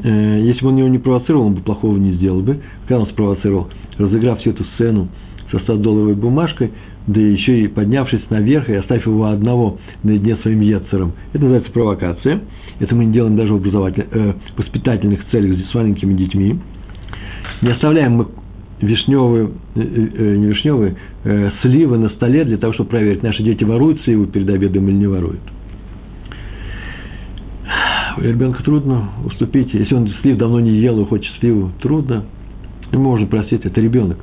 Э, если бы он его не провоцировал, он бы плохого не сделал бы. Когда он спровоцировал, разыграв всю эту сцену со 100-долларовой бумажкой, да еще и поднявшись наверх и оставив его одного наедине своим яцером. Это называется провокация. Это мы не делаем даже в образовательных, э, воспитательных целях с маленькими детьми. Не оставляем мы вишневые, э, э, не вишневые, э, сливы на столе для того, чтобы проверить, наши дети воруют сливы перед обедом или не воруют. Ребенку трудно уступить. Если он слив давно не ел и хочет сливу, трудно. Ему можно простить, это ребенок.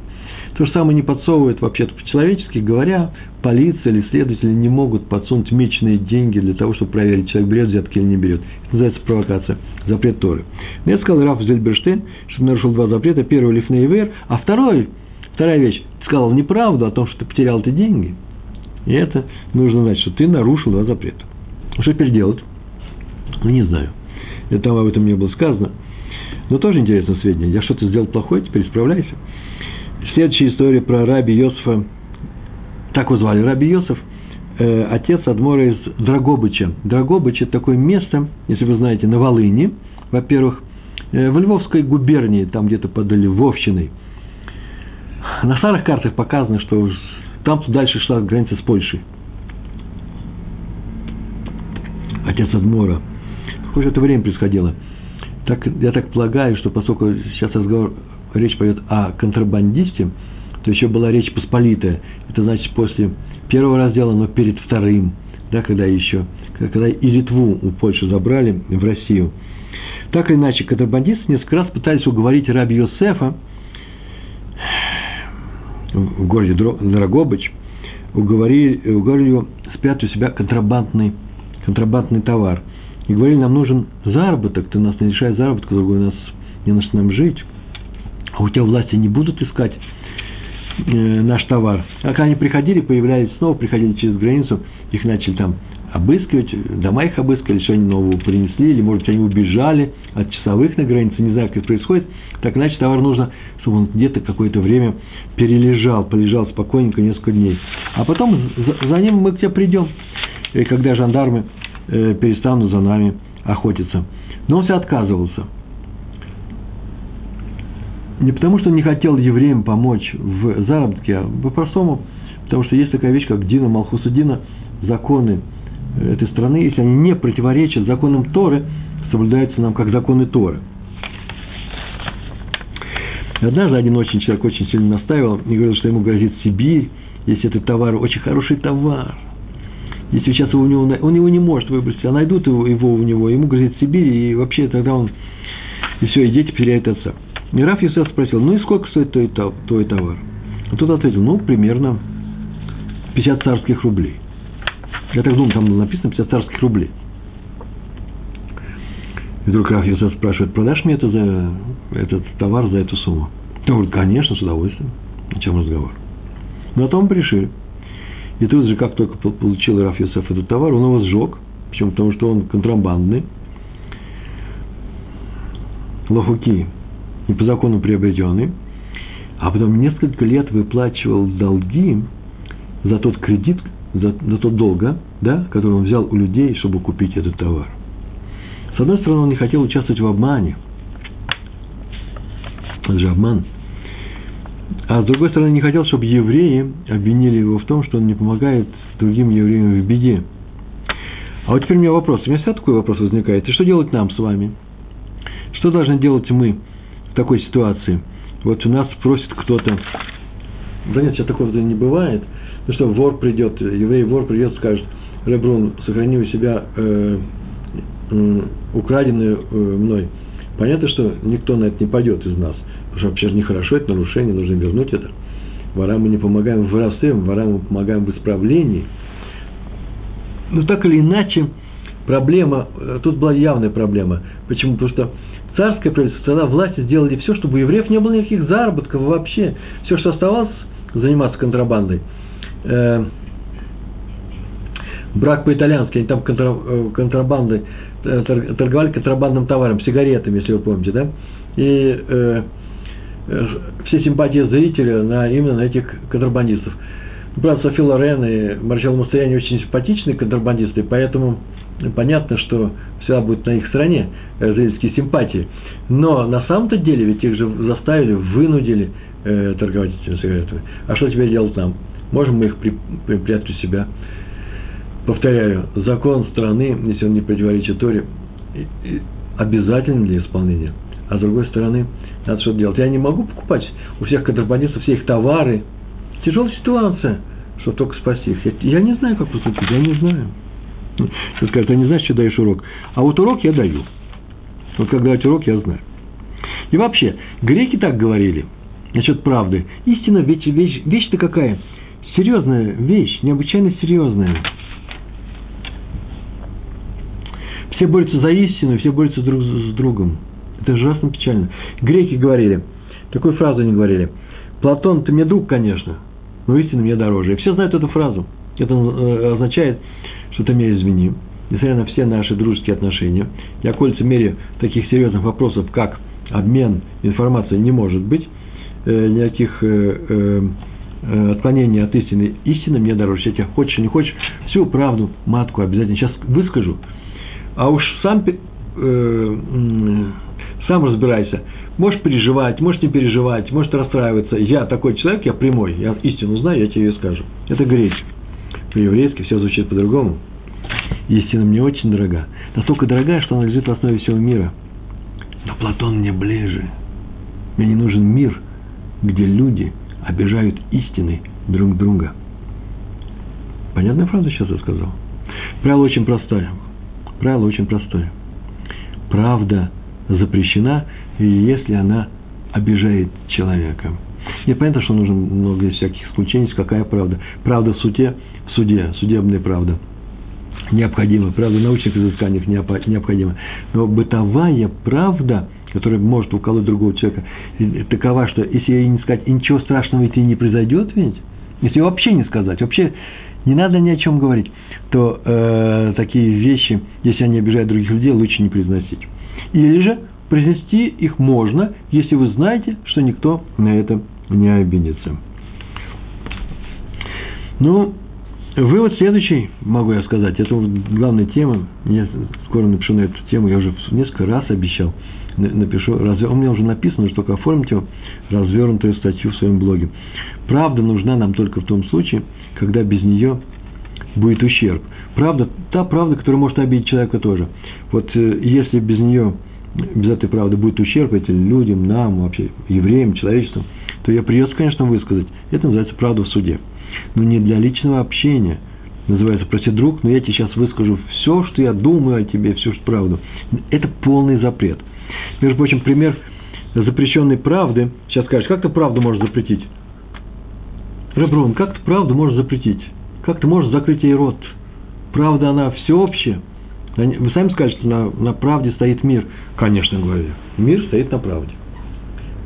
То же самое не подсовывает вообще-то по-человечески говоря, полиция или следователи не могут подсунуть меченые деньги для того, чтобы проверить, человек берет взятки или не берет. Это называется провокация, запрет Торы. Но я сказал Раф Зельберштейн, что нарушил два запрета. Первый – лифней а второй, вторая вещь, ты сказал неправду о том, что ты потерял эти деньги. И это нужно знать, что ты нарушил два запрета. Что теперь делать? Ну, не знаю. Это там об этом не было сказано. Но тоже интересное сведение. Я что-то сделал плохое, теперь исправляйся. Следующая история про раби Йосифа, так его звали, раби Йосиф, э, отец Адмора из Драгобыча. Драгобыч – это такое место, если вы знаете, на Волыни, во-первых, э, в Львовской губернии, там где-то под Львовщиной. На старых картах показано, что там дальше шла граница с Польшей. Отец Адмора. Какое это время происходило? Так, я так полагаю, что поскольку сейчас разговор речь пойдет о контрабандисте, то еще была речь посполитая. Это значит после первого раздела, но перед вторым, да, когда еще, когда и Литву у Польши забрали в Россию. Так или иначе, контрабандисты несколько раз пытались уговорить раби Йосефа в городе Драгобыч, уговорили, уговорили его спрятать у себя контрабандный, контрабандный товар. И говорили, нам нужен заработок, ты нас не лишай заработка, другой нас не на что нам жить а у тебя власти не будут искать э, наш товар. А когда они приходили, появлялись снова, приходили через границу, их начали там обыскивать, дома их обыскали, что они нового принесли, или, может быть, они убежали от часовых на границе, не знаю, как это происходит. Так иначе товар нужно, чтобы он где-то какое-то время перележал, полежал спокойненько несколько дней. А потом за, за ним мы к тебе придем, и когда жандармы э, перестанут за нами охотиться. Но он все отказывался – не потому, что не хотел евреям помочь в заработке, а по-простому, потому что есть такая вещь, как Дина, Малхуса Дина, законы этой страны, если они не противоречат законам Торы, соблюдаются нам как законы Торы. Однажды один очень человек очень сильно настаивал и говорил, что ему грозит Сибирь, если этот товар очень хороший товар. Если сейчас его у него, он его не может выбросить, а найдут его, его у него, ему грозит Сибирь, и вообще тогда он, и все, и дети потеряют отца. И Раф Юсеф спросил, ну и сколько стоит твой, твой товар? А тот ответил, ну, примерно 50 царских рублей. Я так думаю, там написано 50 царских рублей. И вдруг Раф Юсеф спрашивает, продашь мне это за, этот товар за эту сумму? Он говорит, конечно, с удовольствием. О чем разговор? Но о том пришли. И тут же, как только получил Раф Юсеф этот товар, он его сжег. Почему? Потому что он контрабандный. Лохуки не по закону приобретенный, а потом несколько лет выплачивал долги за тот кредит, за, за тот долг, да, который он взял у людей, чтобы купить этот товар. С одной стороны, он не хотел участвовать в обмане. Это же обман. А с другой стороны, не хотел, чтобы евреи обвинили его в том, что он не помогает другим евреям в беде. А вот теперь у меня вопрос. У меня всегда такой вопрос возникает. И что делать нам с вами? Что должны делать мы? Такой ситуации. Вот у нас просит кто-то да нет, сейчас такого не бывает. Ну что, вор придет, еврей вор придет, скажет, Ребрун, сохрани у себя э, э, э, мной. Понятно, что никто на это не пойдет из нас, потому что вообще же нехорошо, это нарушение, нужно вернуть это. Ворам мы не помогаем в воровстве, ворам мы помогаем в исправлении. Но так или иначе, проблема, э, тут была явная проблема. Почему? Потому что царское правительство, тогда власти сделали все, чтобы у евреев не было никаких заработков вообще. Все, что оставалось, заниматься контрабандой. Э, брак по-итальянски, они там контра, э, контрабандой, торговали контрабандным товаром, сигаретами, если вы помните, да? И э, все симпатии зрителя на, именно на этих контрабандистов. Брат Софи Лорен и Марчел Мустояни очень симпатичные контрабандисты, поэтому понятно, что всегда будет на их стороне э, зрительские симпатии. Но на самом-то деле ведь их же заставили, вынудили э, торговать этими сигаретами. А что теперь делать нам? Можем мы их при, при, прятать у себя? Повторяю, закон страны, если он не противоречит Торе, обязателен для исполнения. А с другой стороны, надо что-то делать. Я не могу покупать у всех контрабандистов все их товары. Тяжелая ситуация, что только спасти их. Я, я не знаю, как поступить, я не знаю. Ты скажешь, ты не знаешь, что даешь урок. А вот урок я даю. Вот как давать урок, я знаю. И вообще, греки так говорили насчет правды. Истина, вещь, вещь, вещь-то какая? Серьезная вещь, необычайно серьезная. Все борются за истину, все борются друг с другом. Это ужасно печально. Греки говорили, такую фразу они говорили. Платон, ты мне друг, конечно, но истина мне дороже. И все знают эту фразу. Это э, означает, что ты меня извини, несмотря на все наши дружеские отношения. Я, колется в мере таких серьезных вопросов, как обмен информацией, не может быть. Э, никаких э, отклонений от истины. Истина мне дороже. Я тебя хочешь, не хочешь, всю правду, матку обязательно сейчас выскажу. А уж сам сам разбирайся. Можешь переживать, можешь не переживать, можешь расстраиваться. Я такой человек, я прямой, я истину знаю, я тебе ее скажу. Это гречка. По-еврейски все звучит по-другому. Истина мне очень дорога. Настолько дорогая, что она лежит в основе всего мира. Но Платон мне ближе. Мне не нужен мир, где люди обижают истины друг друга. Понятная фраза сейчас я сказал? Правило очень простое. Правило очень простое. Правда запрещена, если она обижает человека. И понятно, что нужно много всяких исключений, какая правда. Правда в суде, в суде, судебная правда необходима, правда в научных изысканиях необходима. Но бытовая правда, которая может уколоть другого человека, такова, что если ей не сказать, и ничего страшного ведь и не произойдет ведь, если вообще не сказать, вообще не надо ни о чем говорить, то э, такие вещи, если они обижают других людей, лучше не произносить. Или же произнести их можно, если вы знаете, что никто на это не обидится. Ну, вывод следующий, могу я сказать, это главная тема, я скоро напишу на эту тему, я уже несколько раз обещал, напишу, разве, у меня уже написано, что только оформите развернутую статью в своем блоге. Правда нужна нам только в том случае, когда без нее будет ущерб. Правда, та правда, которая может обидеть человека тоже. Вот э, если без нее, без этой правды будет ущерб этим людям, нам, вообще евреям, человечеству, то ее придется, конечно, высказать. Это называется правда в суде. Но не для личного общения. Называется, прости, друг, но я тебе сейчас выскажу все, что я думаю о тебе, всю правду. Это полный запрет. Между прочим, пример запрещенной правды. Сейчас скажешь, как ты правду можешь запретить? Реброн, как ты правду можешь запретить? Как ты можешь закрыть ей рот? Правда, она всеобщая. Вы сами скажете, что на, на правде стоит мир. Конечно, говорю. Мир стоит на правде.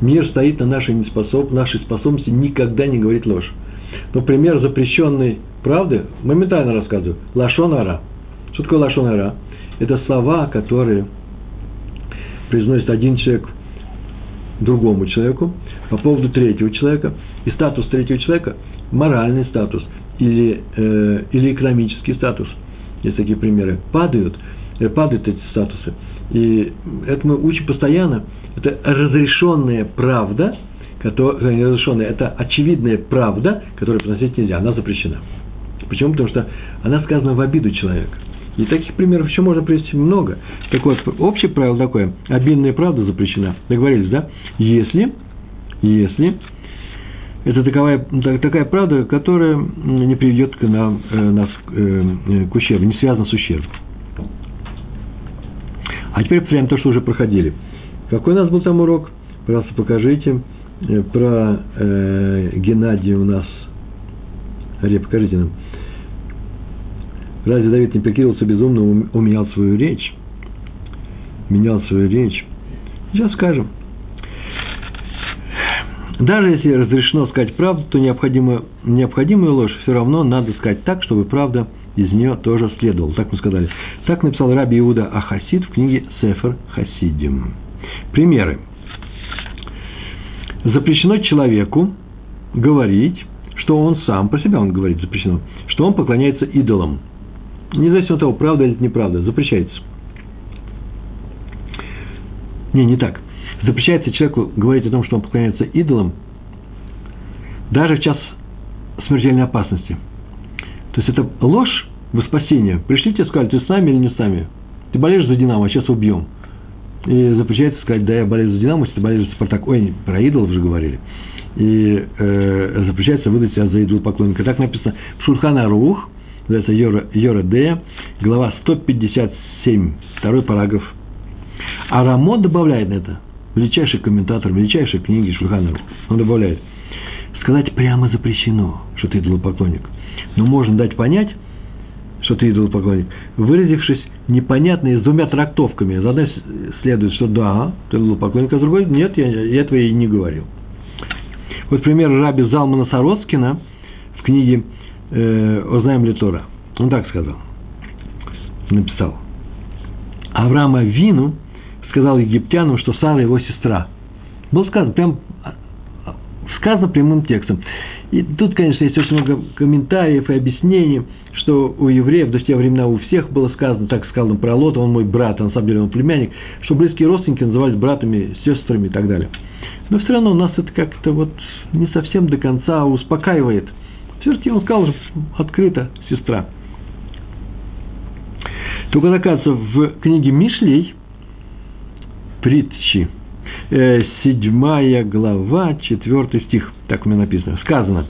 Мир стоит на нашей, неспособ, нашей способности никогда не говорить ложь. Но пример запрещенной правды моментально рассказываю. Лашонара. Что такое лашонара? Это слова, которые произносит один человек другому человеку по поводу третьего человека. И статус третьего человека – моральный статус – или, э, или экономический статус, есть такие примеры, падают, э, падают эти статусы. И это мы учим постоянно. Это разрешенная правда, которая, не разрешенная, это очевидная правда, которую произносить нельзя, она запрещена. Почему? Потому что она сказана в обиду человека. И таких примеров еще можно привести много. Так вот, общее правило такое, обидная правда запрещена. Договорились, да? Если, если это таковая, такая правда, которая не приведет к нам, э, нас э, к ущербу, не связана с ущербом. А теперь прям то, что уже проходили. Какой у нас был там урок? Пожалуйста, покажите. Э, про э, Геннадия у нас. Ария, покажите нам. Разве Давид не прикидывался безумно, уменял свою речь? Менял свою речь. Сейчас скажем. Даже если разрешено сказать правду, то необходимо, необходимую ложь все равно надо сказать так, чтобы правда из нее тоже следовала. Так мы сказали. Так написал Раби Иуда Ахасид в книге Сефер Хасидим. Примеры. Запрещено человеку говорить, что он сам, про себя он говорит запрещено, что он поклоняется идолам. Независимо от того, правда или неправда, запрещается. Не, не так запрещается человеку говорить о том, что он поклоняется идолам, даже в час смертельной опасности. То есть это ложь во спасение. Пришли тебе сказали, ты с нами или не с нами? Ты болеешь за Динамо, а сейчас убьем. И запрещается сказать, да, я болею за Динамо, если ты болеешь за Спартак. Ой, про идолов же говорили. И э, запрещается выдать себя за идол поклонника. Так написано в Шурхана Рух, называется Йора, Йора Дея, глава 157, второй параграф. А Рамо добавляет на это – величайший комментатор, величайшей книги Шульханова, он добавляет, сказать прямо запрещено, что ты идолопоклонник. Но можно дать понять, что ты идолопоклонник, выразившись непонятно и с двумя трактовками. Из одной следует, что да, ты идолопоклонник, а с другой нет, я, я этого и не говорил. Вот пример раби Залмана Сороцкина в книге э, «Ознаем ли Тора». Он так сказал, написал. Авраама Вину – сказал египтянам, что Сара его сестра. Было сказано, прям сказано прямым текстом. И тут, конечно, есть очень много комментариев и объяснений, что у евреев до те времена у всех было сказано, так сказано про Лота, он мой брат, а на самом деле он племянник, что близкие родственники назывались братами, сестрами и так далее. Но все равно у нас это как-то вот не совсем до конца успокаивает. Все-таки он сказал же открыто, сестра. Только, оказывается, в книге Мишлей – притчи. Э, седьмая глава, четвертый стих, так у меня написано. Сказано,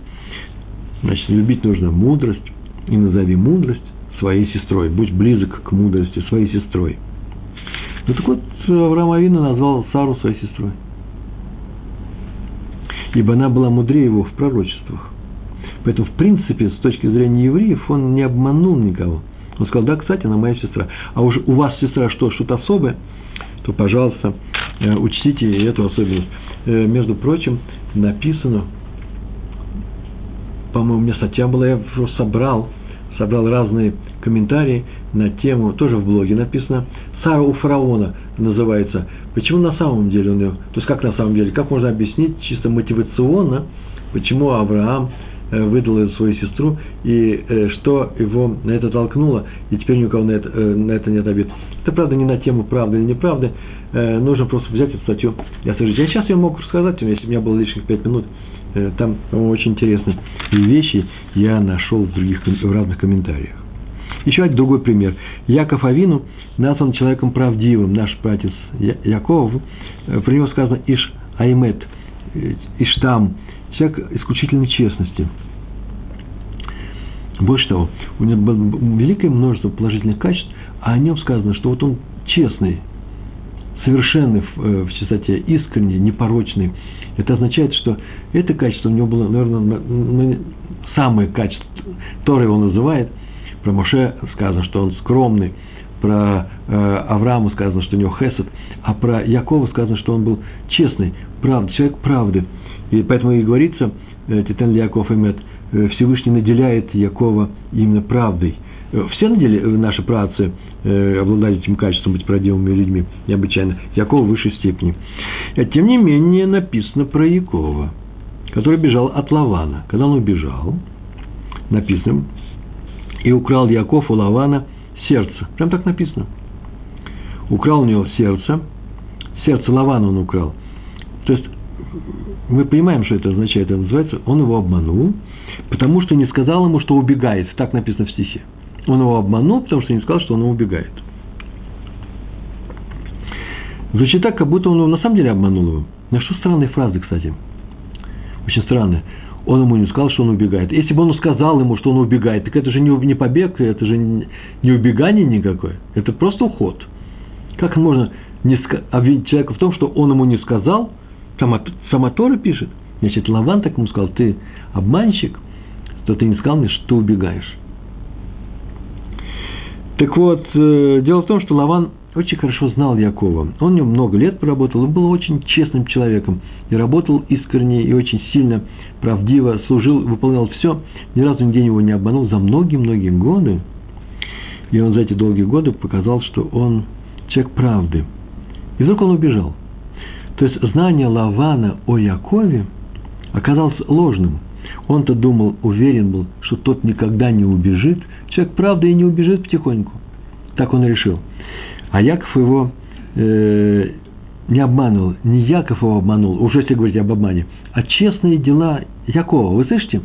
значит, любить нужно мудрость, и назови мудрость своей сестрой. Будь близок к мудрости своей сестрой. Ну так вот, Авраам Авина назвал Сару своей сестрой. Ибо она была мудрее его в пророчествах. Поэтому, в принципе, с точки зрения евреев, он не обманул никого. Он сказал, да, кстати, она моя сестра. А уж у вас сестра что, что-то особое – то, пожалуйста, э, учтите эту особенность. Э, между прочим, написано, по-моему, у меня статья была, я собрал, собрал разные комментарии на тему, тоже в блоге написано, Сара у фараона называется. Почему на самом деле он ее, то есть как на самом деле, как можно объяснить чисто мотивационно, почему Авраам выдал эту свою сестру, и э, что его на это толкнуло, и теперь ни у кого на это, э, на это нет обид. Это, правда, не на тему правды или неправды, нужно просто взять эту статью и освежить. Я сейчас я мог рассказать, если у меня было лишних пять минут, там, очень интересные вещи я нашел в других, в разных комментариях. Еще один другой пример. Яков Авину назван человеком правдивым. Наш братец Яков, про него сказано Иш Аймет, Иштам, человек исключительной честности. Больше того, у него было великое множество положительных качеств, а о нем сказано, что вот он честный, совершенный в, э, чистоте, искренний, непорочный. Это означает, что это качество у него было, наверное, самое качество, которое он называет. Про Моше сказано, что он скромный, про э, Авраама сказано, что у него хесед, а про Якова сказано, что он был честный, правда, человек правды – и поэтому и говорится, э, Титан Яков Эмет, э, Всевышний наделяет Якова именно правдой. Э, все надели, наши працы обладали этим качеством быть правдивыми людьми, необычайно. Якова в высшей степени. Тем не менее написано про Якова, который бежал от Лавана. Когда он убежал, написано, и украл Яков у Лавана сердце. Прям так написано. Украл у него сердце, сердце Лавана он украл. То есть мы понимаем, что это означает. Это называется, он его обманул, потому что не сказал ему, что убегает. Так написано в стихе. Он его обманул, потому что не сказал, что он убегает. Звучит так, как будто он на самом деле обманул его. На что странные фразы, кстати. очень странное. Он ему не сказал, что он убегает. Если бы он сказал ему, что он убегает, так это же не побег, это же не убегание никакое. Это просто уход. Как можно не обвинить человека в том, что он ему не сказал? Сама, сама Тора пишет. Значит, Лаван так ему сказал, ты обманщик, что ты не сказал мне, что убегаешь. Так вот, э, дело в том, что Лаван очень хорошо знал Якова. Он в нем много лет поработал, он был очень честным человеком. И работал искренне и очень сильно, правдиво, служил, выполнял все. Ни разу нигде его не обманул за многие-многие годы. И он за эти долгие годы показал, что он человек правды. И вдруг он убежал. То есть знание Лавана о Якове оказалось ложным. Он-то думал, уверен был, что тот никогда не убежит. Человек правда и не убежит потихоньку. Так он решил. А Яков его э, не обманул, не Яков его обманул, уже если говорить об обмане, а честные дела Якова. Вы слышите?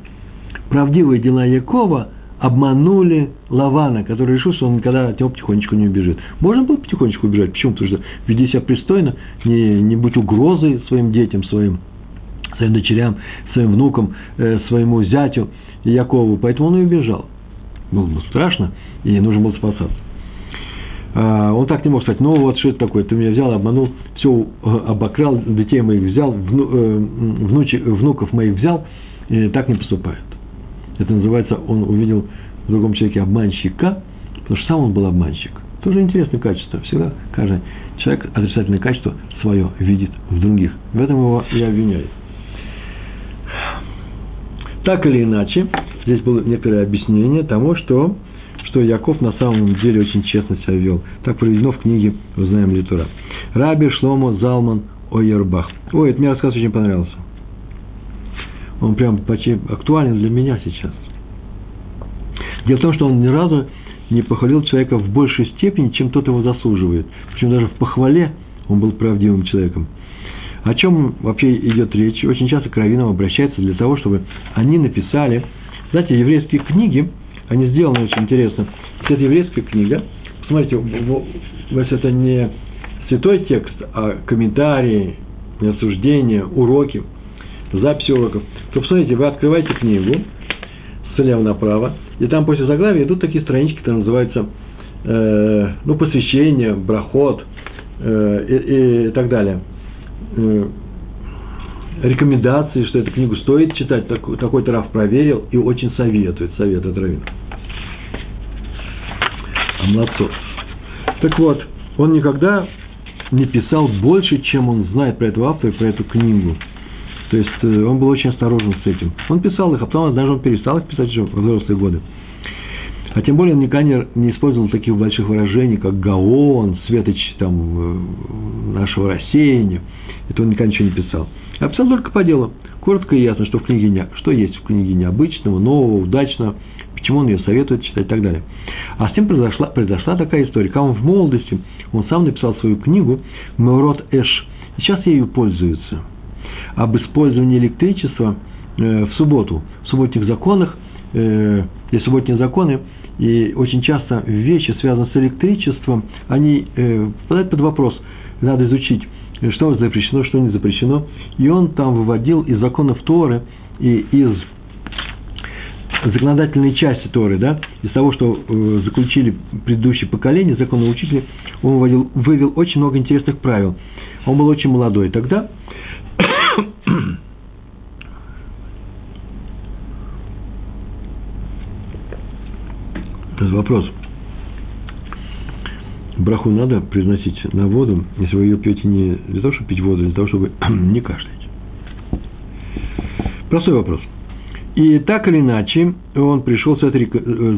Правдивые дела Якова обманули Лавана, который решил, что он никогда от него потихонечку не убежит. Можно было потихонечку убежать. Почему? Потому что веди себя пристойно, не, не будь угрозой своим детям, своим, своим дочерям, своим внукам, э, своему зятю Якову. Поэтому он и убежал. Было бы страшно, и нужно было спасаться. А, он так не мог сказать, ну вот что это такое, ты меня взял, обманул, все э, обокрал, детей моих взял, вну, э, внучи, внуков моих взял, и так не поступает. Это называется, он увидел в другом человеке обманщика, потому что сам он был обманщик. Тоже интересное качество. Всегда каждый человек отрицательное качество свое видит в других. В этом его и обвиняют. Так или иначе, здесь было некоторое объяснение тому, что что Яков на самом деле очень честно себя вел. Так проведено в книге «Узнаем Литура». Раби Шломо Залман Ойербах. Ой, это мне рассказ очень понравился. Он прям почти актуален для меня сейчас. Дело в том, что он ни разу не похвалил человека в большей степени, чем тот его заслуживает. Причем даже в похвале он был правдивым человеком. О чем вообще идет речь? Очень часто к раввинам обращаются для того, чтобы они написали, знаете, еврейские книги – они сделаны очень интересно. Это еврейская книга. Посмотрите, если это не святой текст, а комментарии, осуждения, уроки, записи уроков, то посмотрите, вы открываете книгу слева направо, и там после заглавия идут такие странички, которые называются э, ну, посвящение, брахот э, и, и так далее. Э, рекомендации, что эту книгу стоит читать, такой, такой-то Раф проверил и очень советует, советует Равин. Молодцов. Так вот, он никогда не писал больше, чем он знает про этого автора и про эту книгу. То есть э, он был очень осторожен с этим. Он писал их, а потом даже он перестал их писать уже в взрослые годы. А тем более он никогда не использовал таких больших выражений, как Гаон, Светоч там, э, нашего рассеяния. Это он никогда ничего не писал. А писал только по делу. Коротко и ясно, что в книге не, что есть в книге необычного, нового, удачного, почему он ее советует читать и так далее. А с тем произошла, произошла такая история. Когда он в молодости, он сам написал свою книгу «Меурот Эш». Сейчас ею пользуются. Об использовании электричества э, в субботу. В субботних законах, э, есть субботние законы, и очень часто вещи, связанные с электричеством, они э, попадают под вопрос. Надо изучить, что запрещено, что не запрещено. И он там выводил из законов Торы и из законодательной части Торы, да, из того, что э, заключили предыдущие поколения, законные учители, он выводил, вывел очень много интересных правил. Он был очень молодой тогда. Вопрос браху надо произносить на воду, если вы ее пьете не для того, чтобы пить воду, а для того, чтобы не кашлять. Простой вопрос. И так или иначе, он пришел этой,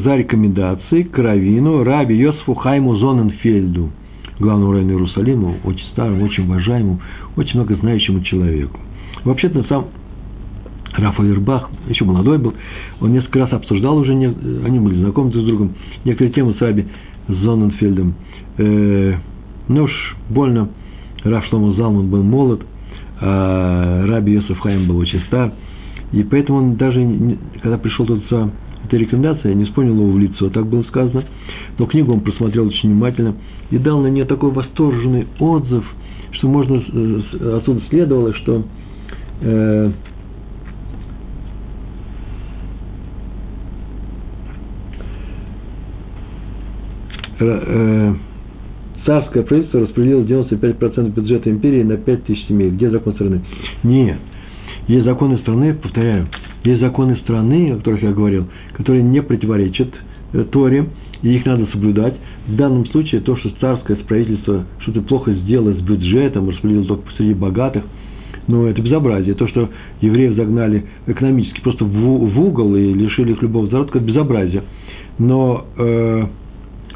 за рекомендацией к Равину Раби Йосифу Хайму Зоненфельду, главному раввину Иерусалима, очень старому, очень уважаемому, очень много знающему человеку. Вообще-то сам Рафа Вербах, еще молодой был, он несколько раз обсуждал уже, они были знакомы друг с другом, некоторые темы с Раби Зоненфельдом – э, ну уж больно Раф Шломо Залман был молод, а Раби Йосиф Хайм был очень стар, и поэтому он даже, когда пришел тут за этой рекомендацией, не вспомнил его в лицо, так было сказано, но книгу он просмотрел очень внимательно и дал на нее такой восторженный отзыв, что можно отсюда следовало, что э, э, царское правительство распределило 95% бюджета империи на 5 тысяч семей. Где закон страны? Нет. Есть законы страны, повторяю, есть законы страны, о которых я говорил, которые не противоречат э, Торе, и их надо соблюдать. В данном случае то, что царское правительство что-то плохо сделало с бюджетом, распределило только среди богатых, ну, это безобразие. То, что евреев загнали экономически просто в, в угол и лишили их любого заработка, это безобразие. Но э,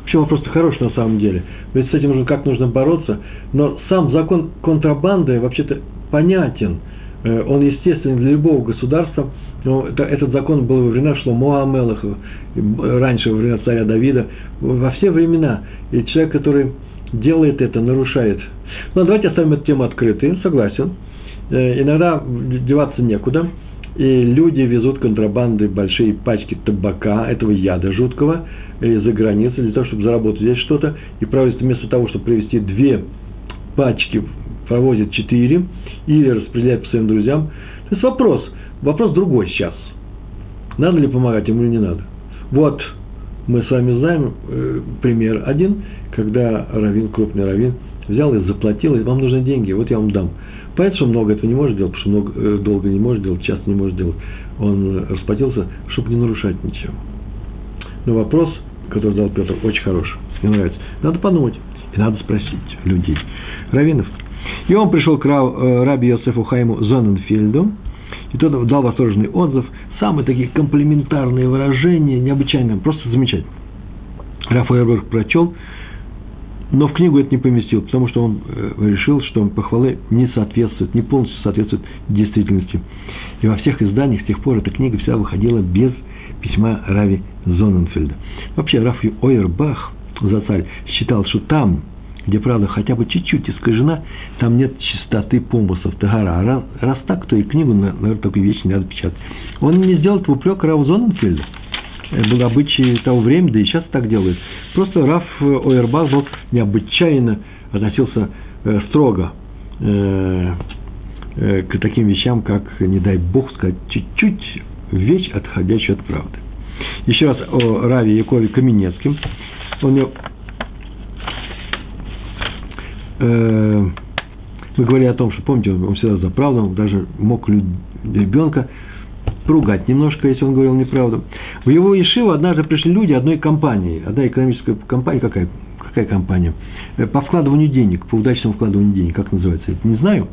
вообще вопрос-то хороший на самом деле. Ведь с этим нужно как нужно бороться. Но сам закон контрабанды вообще-то понятен. Э, он естественен для любого государства. Но это, этот закон был во времена Шломо Амелаха, раньше во времена царя Давида, во все времена. И человек, который делает это, нарушает. Ну, давайте оставим эту тему открытой, согласен. Э, иногда деваться некуда, и люди везут контрабанды большие пачки табака, этого яда жуткого, из-за границы, для того, чтобы заработать здесь что-то, и правительство вместо того, чтобы привезти две пачки, провозит четыре, или распределяет по своим друзьям. То есть вопрос, вопрос другой сейчас. Надо ли помогать ему или не надо? Вот мы с вами знаем э, пример один, когда равин, крупный равин, взял и заплатил, и вам нужны деньги, вот я вам дам. Понятно, что много этого не может делать, потому что много, э, долго не может делать, часто не может делать. Он расплатился, чтобы не нарушать ничего. Но вопрос, который задал Петр, очень хороший. Мне нравится. Надо подумать. И надо спросить людей. Равинов. И он пришел к э, раби Йосефу Хайму Зоненфельду, и тот дал восторженный отзыв. Самые такие комплементарные выражения, необычайно, просто замечательно. Рафаэль прочел, но в книгу это не поместил, потому что он э, решил, что похвалы не соответствуют, не полностью соответствуют действительности. И во всех изданиях с тех пор эта книга вся выходила без письма Рави Зоненфельда. Вообще, Рафи Ойербах, за царь, считал, что там, где правда хотя бы чуть-чуть искажена, там нет чистоты помыслов, тагара. А раз, раз так, то и книгу, наверное, такую вещь не надо печатать. Он не сделал упрек Раву Зоненфельда. Это был обычай того времени, да и сейчас так делают. Просто Раф Ойербах был необычайно относился э, строго э, э, к таким вещам, как, не дай бог сказать, чуть-чуть вещь, отходящая от правды. Еще раз о Раве Якове Каменецким. Он мне, э, мы говорили о том, что, помните, он всегда за правду, он даже мог ребенка поругать немножко, если он говорил неправду. В его Ешиву однажды пришли люди одной компании, одна экономическая компания, какая, какая компания, э, по вкладыванию денег, по удачному вкладыванию денег, как называется, это не знаю.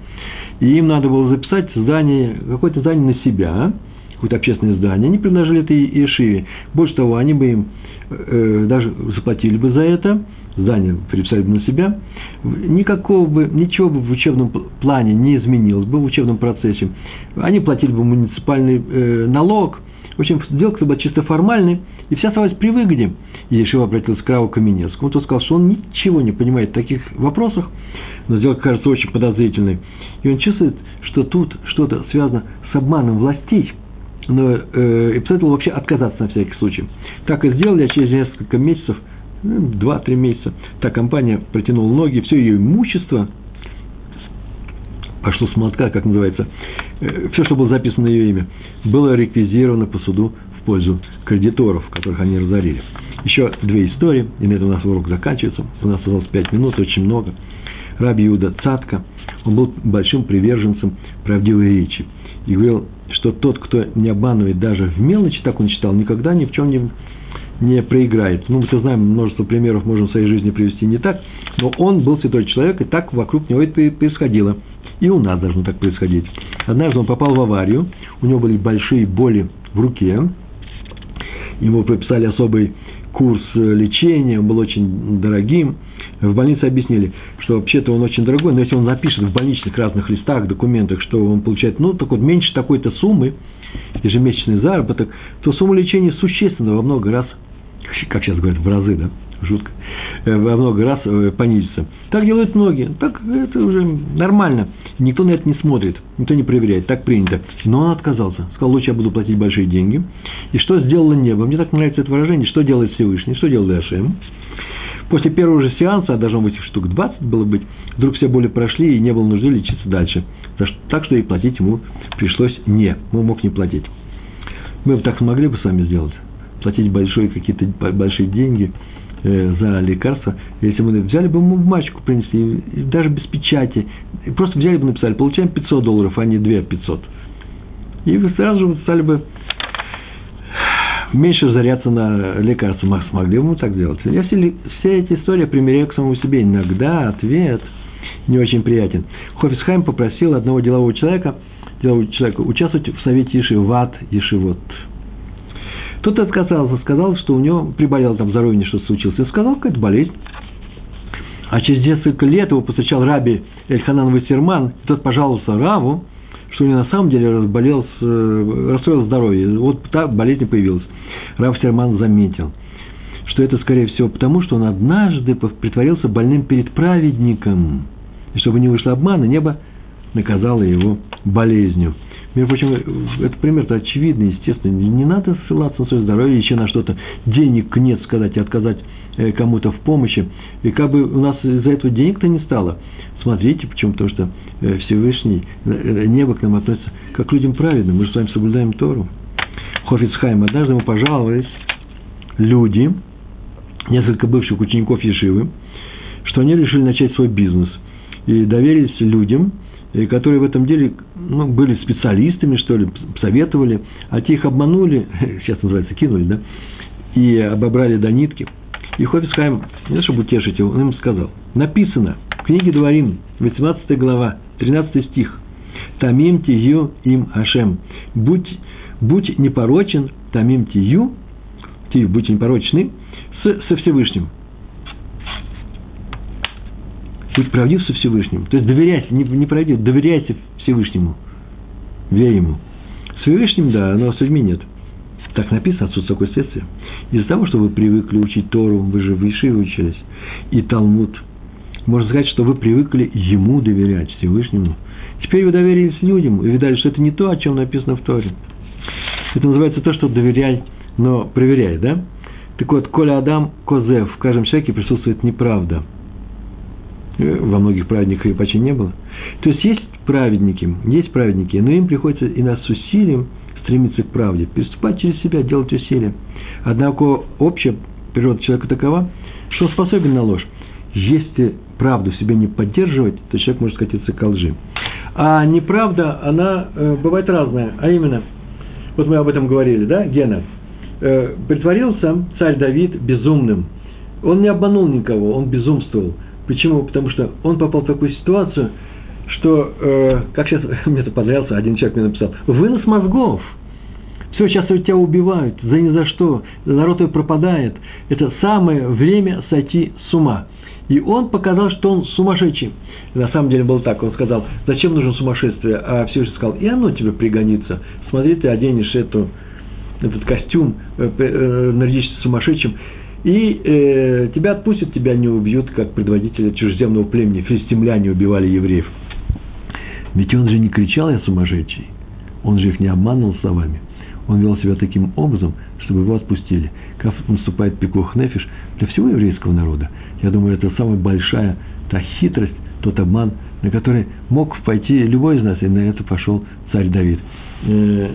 И им надо было записать здание, какое-то здание на себя, какое-то общественное здание, они предложили это Ешиве. Больше того, они бы им э, даже заплатили бы за это, здание переписали бы на себя, никакого бы, ничего бы в учебном плане не изменилось бы в учебном процессе. Они платили бы муниципальный э, налог. В общем, сделка была чисто формальной, и вся оставалась при выгоде. Ешива обратился к Раву Каменецкому. Тот сказал, что он ничего не понимает в таких вопросах, но сделка кажется очень подозрительной. И он чувствует, что тут что-то связано с обманом властей, но э, и посоветовал вообще отказаться на всякий случай. Так и сделали, а через несколько месяцев – ну, два-три месяца. Та компания протянула ноги, все ее имущество пошло с молотка, как называется, э, все, что было записано на ее имя, было реквизировано по суду в пользу кредиторов, которых они разорили. Еще две истории, и на этом у нас урок заканчивается. У нас осталось пять минут, очень много. Раби Иуда Цатка, он был большим приверженцем правдивой речи. И говорил, что тот, кто не обманывает даже в мелочи, так он читал, никогда ни в чем не не проиграет. Ну, мы-то знаем, множество примеров можем в своей жизни привести не так, но он был святой человек, и так вокруг него это происходило. И у нас должно так происходить. Однажды он попал в аварию, у него были большие боли в руке, ему прописали особый курс лечения, он был очень дорогим. В больнице объяснили, что вообще-то он очень дорогой, но если он напишет в больничных разных листах, документах, что он получает, ну, так вот, меньше такой-то суммы, ежемесячный заработок, то сумма лечения существенно во много раз как сейчас говорят, в разы, да, жутко, э, во много раз э, понизится. Так делают многие. Так это уже нормально. Никто на это не смотрит, никто не проверяет, так принято. Но он отказался. Сказал, лучше я буду платить большие деньги. И что сделало небо? Мне так нравится это выражение. Что делает Всевышний? Что делает Ашем? После первого же сеанса, а должно быть штук 20 было быть, вдруг все боли прошли и не было нужды лечиться дальше. Так что и платить ему пришлось не. Он мог не платить. Мы бы так смогли бы сами сделать платить большие какие-то большие деньги э, за лекарство, если мы взяли бы ему бумажку, принесли, даже без печати, просто взяли бы написали, получаем 500 долларов, а не 2 500. И вы сразу же стали бы меньше заряться на лекарства. Мы смогли бы мы так сделать. Я все, все эти истории примеряю к самому себе. Иногда ответ не очень приятен. Хофисхайм попросил одного делового человека, делового человека участвовать в совете Ешиват Ешивот. Тот отказался, сказал, что у него приболел там здоровье, что случилось. И сказал, какая-то болезнь. А через несколько лет его посещал раби Эльханан Вассерман, и тот пожаловался Раву, что у него на самом деле разболел, расстроил здоровье. Вот так болезнь появилась. Рав Серман заметил, что это, скорее всего, потому, что он однажды притворился больным перед праведником. И чтобы не вышло обмана, небо наказало его болезнью. Между прочим, этот пример-то очевидный, естественно. Не надо ссылаться на свое здоровье, еще на что-то. Денег нет сказать и отказать э, кому-то в помощи. И как бы у нас из-за этого денег-то не стало. Смотрите, почему? Потому что э, Всевышний, э, небо к нам относится как к людям праведным. Мы же с вами соблюдаем Тору. Хофицхайм. Однажды ему пожаловались люди, несколько бывших учеников Ешивы, что они решили начать свой бизнес. И доверились людям, которые в этом деле ну, были специалистами, что ли, советовали, а те их обманули, сейчас называется, кинули, да, и обобрали до нитки. И Хофисхайм, не то чтобы утешить его, он им сказал, написано в книге Дворим, 18 глава, 13 стих, «Тамим тию им Ашем». Будь, будь непорочен, тамим тию, тию, будьте непорочны, с, со Всевышним – Будь правдив со Всевышним. То есть доверяйте, не, не правдив, доверяйте Всевышнему. Верь ему. С Всевышним, да, но с людьми нет. Так написано, отсутствие такое следствие. Из-за того, что вы привыкли учить Тору, вы же в Ишиве учились, и Талмуд, можно сказать, что вы привыкли ему доверять, Всевышнему. Теперь вы доверились людям и видали, что это не то, о чем написано в Торе. Это называется то, что доверяй, но проверяй, да? Так вот, Коля Адам Козев, в каждом человеке присутствует неправда – во многих праведниках ее почти не было. То есть есть праведники, есть праведники, но им приходится и нас с усилием стремиться к правде, переступать через себя, делать усилия. Однако общая природа человека такова, что он способен на ложь. Если правду в себе не поддерживать, то человек может скатиться к лжи. А неправда, она э, бывает разная. А именно, вот мы об этом говорили, да, Гена? Э, притворился царь Давид безумным. Он не обманул никого, он безумствовал – Почему? Потому что он попал в такую ситуацию, что, э, как сейчас мне это понравился, один человек мне написал, вынос мозгов. Все, сейчас тебя убивают, за ни за что, народ твой пропадает. Это самое время сойти с ума. И он показал, что он сумасшедший. На самом деле было так, он сказал, зачем нужно сумасшествие? А Всевышний сказал, и оно тебе пригодится. Смотри, ты оденешь эту, этот костюм, э, э, нарядишься сумасшедшим, и э, тебя отпустят, тебя не убьют, как предводителя чужеземного племени. Филистимляне убивали евреев. Ведь он же не кричал «я сумасшедший», он же их не обманывал словами. Он вел себя таким образом, чтобы его отпустили. Как наступает пикух нефиш для всего еврейского народа. Я думаю, это самая большая та хитрость, тот обман, на который мог пойти любой из нас, и на это пошел царь Давид. Э,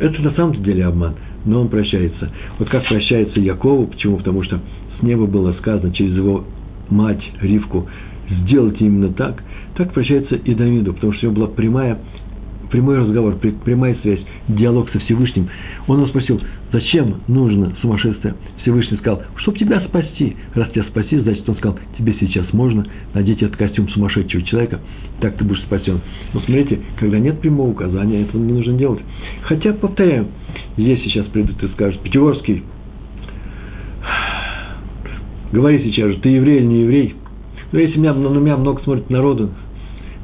это на самом деле обман – но он прощается. Вот как прощается Якову, почему? Потому что с неба было сказано через его мать Ривку, сделайте именно так, так прощается и Давиду, потому что у него была прямая, прямой разговор, прямая связь, диалог со Всевышним. Он его спросил, зачем нужно сумасшествие? Всевышний сказал, чтобы тебя спасти. Раз тебя спасти, значит, он сказал, тебе сейчас можно надеть этот костюм сумасшедшего человека, так ты будешь спасен. Но смотрите, когда нет прямого указания, этого не нужно делать. Хотя, повторяю, если сейчас придут и скажут, Пятигорский, говори сейчас же, ты еврей или не еврей? Но если меня, на меня много смотрит народу,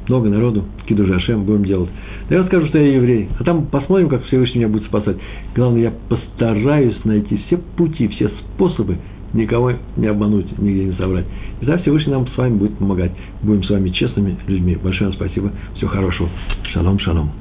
много народу, киду Ашем будем делать. Да я скажу, что я еврей. А там посмотрим, как Всевышний меня будет спасать. Главное, я постараюсь найти все пути, все способы никого не обмануть, нигде не собрать. И тогда Всевышний нам с вами будет помогать. Будем с вами честными людьми. Большое вам спасибо. Всего хорошего. Шалом, шалом.